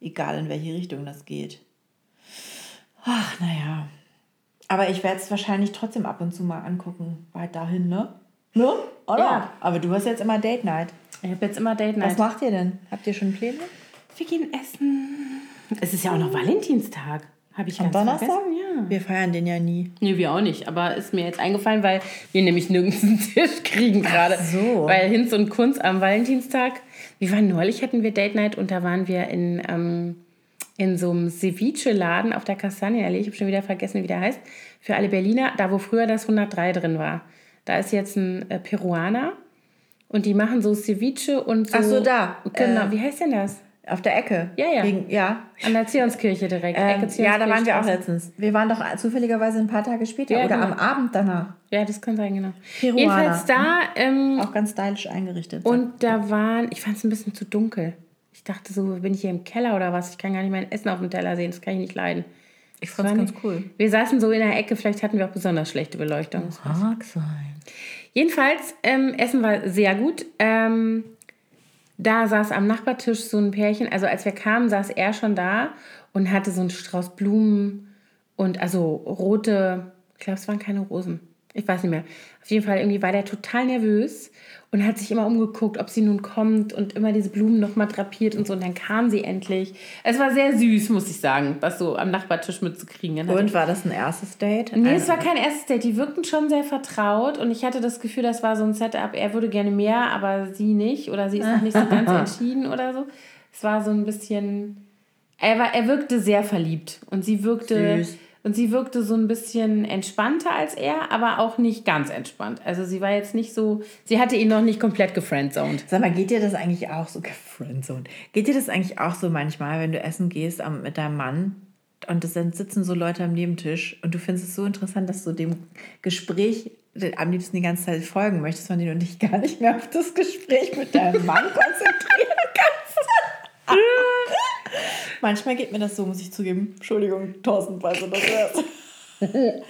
Egal in welche Richtung das geht. Ach, naja. Aber ich werde es wahrscheinlich trotzdem ab und zu mal angucken. Weit dahin, ne? Ne? Oder? Ja. Aber du hast jetzt immer Date Night. Ich habe jetzt immer Date Was Night. macht ihr denn? Habt ihr schon Pläne? Wir gehen essen. Es ist ja auch noch Valentinstag. Habe ich Am Donnerstag? vergessen. Ja. Wir feiern den ja nie. Nee, wir auch nicht. Aber ist mir jetzt eingefallen, weil wir nämlich nirgends einen Tisch kriegen gerade. so. Weil Hinz und Kunz am Valentinstag, wir waren neulich, hatten wir Date Night und da waren wir in, ähm, in so einem Ceviche-Laden auf der Kastanienallee. Ich habe schon wieder vergessen, wie der heißt. Für alle Berliner, da wo früher das 103 drin war. Da ist jetzt ein äh, Peruaner und die machen so Ceviche und so. Ach so, da. Genau, Äh, wie heißt denn das? Auf der Ecke. Ja, ja. Gegen, ja. An der Zionskirche direkt. Ähm, Ecke ja, da waren wir auch letztens. Wir waren doch zufälligerweise ein paar Tage später Ja, oder genau. am Abend danach. Ja, das kann sein, genau. Peruaner. Jedenfalls da. Ähm, Auch ganz stylisch eingerichtet. Und da waren, ich fand es ein bisschen zu dunkel. Ich dachte so, bin ich hier im Keller oder was? Ich kann gar nicht mein Essen auf dem Teller sehen, das kann ich nicht leiden. ich Das fand's war ganz cool. Wir saßen so in der Ecke, vielleicht hatten wir auch besonders schlechte Beleuchtung. Mag sein. Jedenfalls, ähm, Essen war sehr gut. Ähm, da saß am Nachbartisch so ein Pärchen, also als wir kamen, saß er schon da und hatte so einen Strauß Blumen und also rote, ich glaube, es waren keine Rosen. Ich weiß nicht mehr. Auf jeden Fall irgendwie war der total nervös und hat sich immer umgeguckt, ob sie nun kommt und immer diese Blumen nochmal drapiert und so. Und dann kam sie endlich. Es war sehr süß, muss ich sagen, das so am Nachbartisch mitzukriegen. Und war das ein erstes Date? Nee, es war kein erstes Date. Die wirkten schon sehr vertraut und ich hatte das Gefühl, das war so ein Setup. Er würde gerne mehr, aber sie nicht. Oder sie ist noch nicht so ganz entschieden oder so. Es war so ein bisschen. Er, war, er wirkte sehr verliebt und sie wirkte. Süß. Und sie wirkte so ein bisschen entspannter als er, aber auch nicht ganz entspannt. Also sie war jetzt nicht so. Sie hatte ihn noch nicht komplett gefriendzoned. Sag mal, geht dir das eigentlich auch so, Friendzone, geht dir das eigentlich auch so manchmal, wenn du essen gehst mit deinem Mann und es dann sitzen so Leute am Nebentisch und du findest es so interessant, dass du dem Gespräch am liebsten die ganze Zeit folgen möchtest, von dem du dich gar nicht mehr auf das Gespräch mit deinem Mann konzentrieren kannst. Manchmal geht mir das so, muss ich zugeben. Entschuldigung, tausendweise das hörst.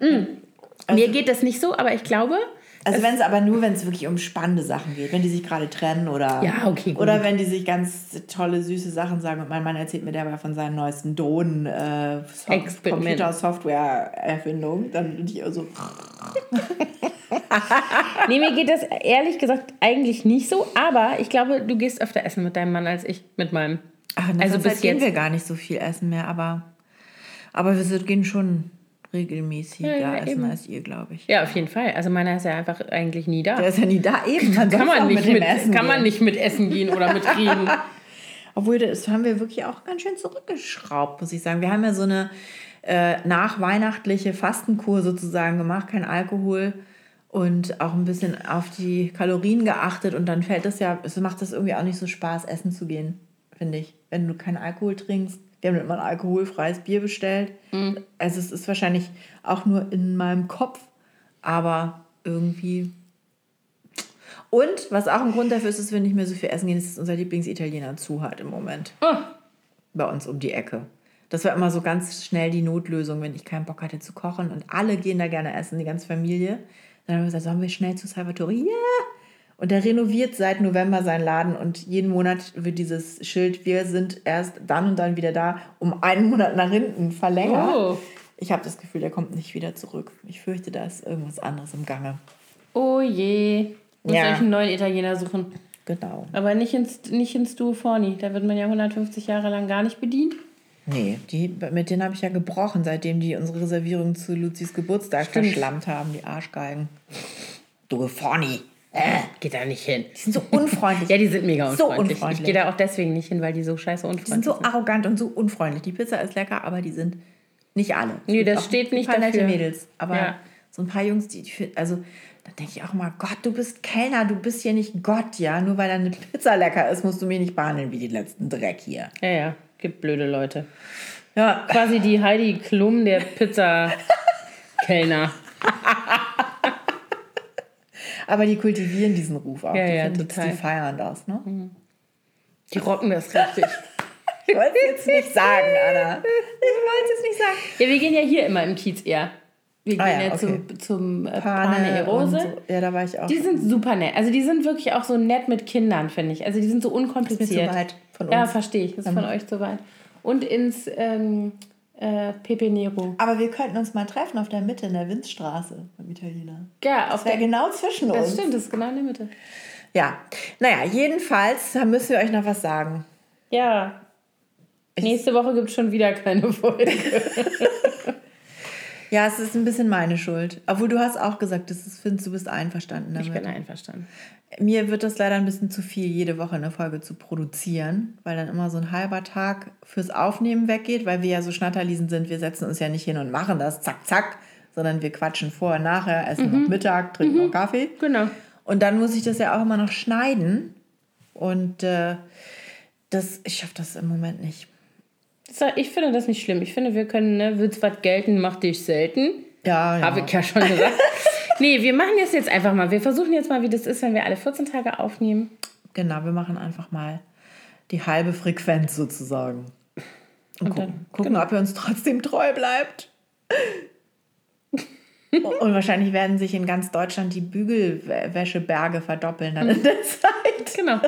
Mir geht das nicht so, aber ich glaube. Also wenn es aber nur, wenn es wirklich um spannende Sachen geht, wenn die sich gerade trennen oder Ja, okay, gut. oder wenn die sich ganz tolle süße Sachen sagen und mein Mann erzählt mir dabei von seinen neuesten Drohnen äh, so. Computer Software Erfindung, dann bin ich also Nee, mir geht das ehrlich gesagt eigentlich nicht so, aber ich glaube, du gehst öfter essen mit deinem Mann als ich mit meinem. Ach, in Also also bis gehen jetzt- wir gar nicht so viel essen mehr, aber aber wir gehen schon regelmäßiger Ja, ja, essen eben. als ihr, glaube ich. Ja, auf jeden Fall. Also meiner ist ja einfach eigentlich nie da. Der ist ja nie da eben. Man kann man, nicht dem mit, Essen kann man gehen. nicht mit essen gehen oder mit reden. Obwohl, das haben wir wirklich auch ganz schön zurückgeschraubt, muss ich sagen. Wir haben ja so eine äh, nachweihnachtliche Fastenkur sozusagen gemacht, kein Alkohol und auch ein bisschen auf die Kalorien geachtet. Und dann fällt das ja, es macht das irgendwie auch nicht so Spaß, essen zu gehen, finde ich. Wenn du keinen Alkohol trinkst. Wir haben immer ein alkoholfreies Bier bestellt. Also es ist wahrscheinlich auch nur in meinem Kopf, aber irgendwie und was auch ein Grund dafür ist, dass wir nicht mehr so viel essen gehen, ist, dass unser Lieblingsitaliener zu hat im Moment. Bei uns um die Ecke. Das war immer so ganz schnell die Notlösung, wenn ich keinen Bock hatte zu kochen. Und alle gehen da gerne essen, die ganze Familie. Dann haben wir gesagt, sollen wir schnell zu Salvatore? Ja! Und der renoviert seit November seinen Laden und jeden Monat wird dieses Schild, wir sind erst dann und dann wieder da, um einen Monat nach hinten verlängert. Oh. Ich habe das Gefühl, der kommt nicht wieder zurück. Ich fürchte, da ist irgendwas anderes im Gange. Oh je. Muss Ja. euch einen neuen Italiener suchen. Genau. Aber nicht ins, nicht ins Duo Forni. Da wird man ja 150 Jahre lang gar nicht bedient. Nee, die, mit denen habe ich ja gebrochen, seitdem die unsere Reservierung zu Luzis Geburtstag Stimmt. verschlammt haben, die Arschgeigen. Du Fonny. Äh, geht da nicht hin. Die sind so unfreundlich. Ja, die sind mega So unfreundlich. unfreundlich. Ich gehe da auch deswegen nicht hin, weil die so scheiße Die unfreundlich sind so sind. arrogant und so unfreundlich. Die Pizza ist lecker, aber die sind nicht alle. Es Nee, das steht nicht paar nette dafür. Mädels. Aber Ja. so ein paar Jungs, die, die also da denke ich auch mal, Gott, du bist Kellner, du bist hier nicht Gott, ja. Nur weil deine Pizza lecker ist, musst du mich nicht behandeln wie die letzten Dreck hier. Ja, ja, gibt blöde Leute. Ja, Quasi die Heidi Klum der Pizza-Kellner. aber die kultivieren diesen Ruf auch. Ja, die, ja, das- total. die feiern das, ne? Die rocken das richtig. Ich wollte es jetzt nicht sagen, Anna. Ich wollte es nicht sagen. Ja, wir gehen ja hier immer im Kiez eher. Wir gehen Ah ja, ja, okay. zum, zum äh, Pane, Pane Erose. und so. Ja, da war ich auch. Die sind super nett. Also die sind wirklich auch so nett mit Kindern, finde ich. Also die sind so ist mir unkompliziert. zu weit von Ja, uns. verstehe ich. Ist von euch zu weit. Und ins ähm, äh, Pepe Nero. Aber wir könnten uns mal treffen auf der Mitte in der Winzstraße beim Italiener. Ja, auf Das der, genau zwischen das uns. stimmt, das ist genau in der Mitte. Ja, naja, jedenfalls da müssen wir euch noch was sagen. Ja. Nächste Woche gibt es schon wieder keine Folge. Ja, es ist ein bisschen meine Schuld. Obwohl du hast auch gesagt, das ist, findest, du bist einverstanden damit. Ich bin einverstanden. Mir wird das leider ein bisschen zu viel, jede Woche eine Folge zu produzieren, weil dann immer so ein halber Tag fürs Aufnehmen weggeht, weil wir ja so Schnatterliesen sind. Wir setzen uns ja nicht hin und machen das zack, zack, sondern wir quatschen vorher, nachher, essen noch Mittag, trinken noch Kaffee. Genau. Und dann muss ich das ja auch immer noch schneiden. Und äh, das, ich schaffe das im Moment nicht. Ich finde das nicht schlimm. Ich finde, wir können, ne, wird's was gelten, mach dich selten. Ja, ja. Habe ich ja schon gesagt. nee, wir machen das jetzt einfach mal. Wir versuchen jetzt mal, wie das ist, wenn wir alle 14 Tage aufnehmen. Genau, wir machen einfach mal die halbe Frequenz sozusagen. Und, gucken, dann- gucken ob ihr uns trotzdem treu bleibt. Und wahrscheinlich werden sich in ganz Deutschland die Bügelwäscheberge verdoppeln dann in der Zeit. Genau.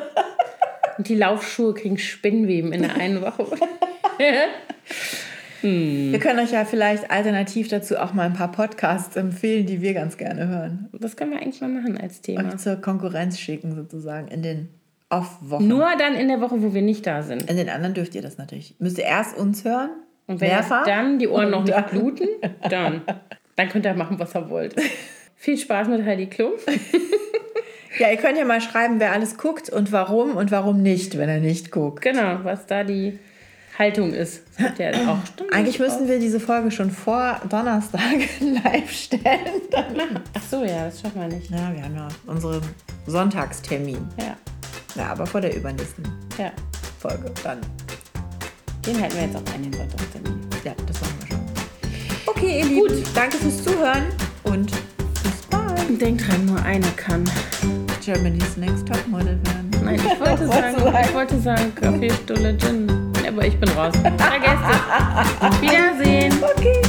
Und die Laufschuhe kriegen Spinnweben in der einen Woche. Wir können euch ja vielleicht alternativ dazu auch mal ein paar Podcasts empfehlen, die wir ganz gerne hören. Das können wir eigentlich mal machen als Thema. Euch zur Konkurrenz schicken sozusagen in den Off-Wochen. Nur dann in der Woche, wo wir nicht da sind. In den anderen dürft ihr das natürlich. Müsst ihr erst uns hören. Und wenn mehrfach. dann die Ohren noch nicht bluten, dann, dann könnt ihr machen, was ihr wollt. Viel Spaß mit Heidi Klum. Ja, ihr könnt ja mal schreiben, wer alles guckt und warum und warum nicht, wenn er nicht guckt. Genau, was da die Haltung ist. Das gibt ja auch Stimmt, Eigentlich müssen wir diese Folge schon vor Donnerstag live stellen. Ach so, ja, das schaffen wir nicht. Ja, wir haben ja unseren Sonntagstermin. Ja, Ja, aber vor der übernächsten ja. Folge dann. Den halten wir jetzt auch ein, den Sonntagstermin. Ja, das machen wir schon. Okay, ihr Lieben, danke fürs Zuhören und bis bald. Denkt dran, nur einer kann. Germany's Next Topmodel werden. Nein, ich wollte sagen, ich wollte sagen Kaffeestulle Gin. Aber ich bin raus. Vergesst es. Wiedersehen. Okay.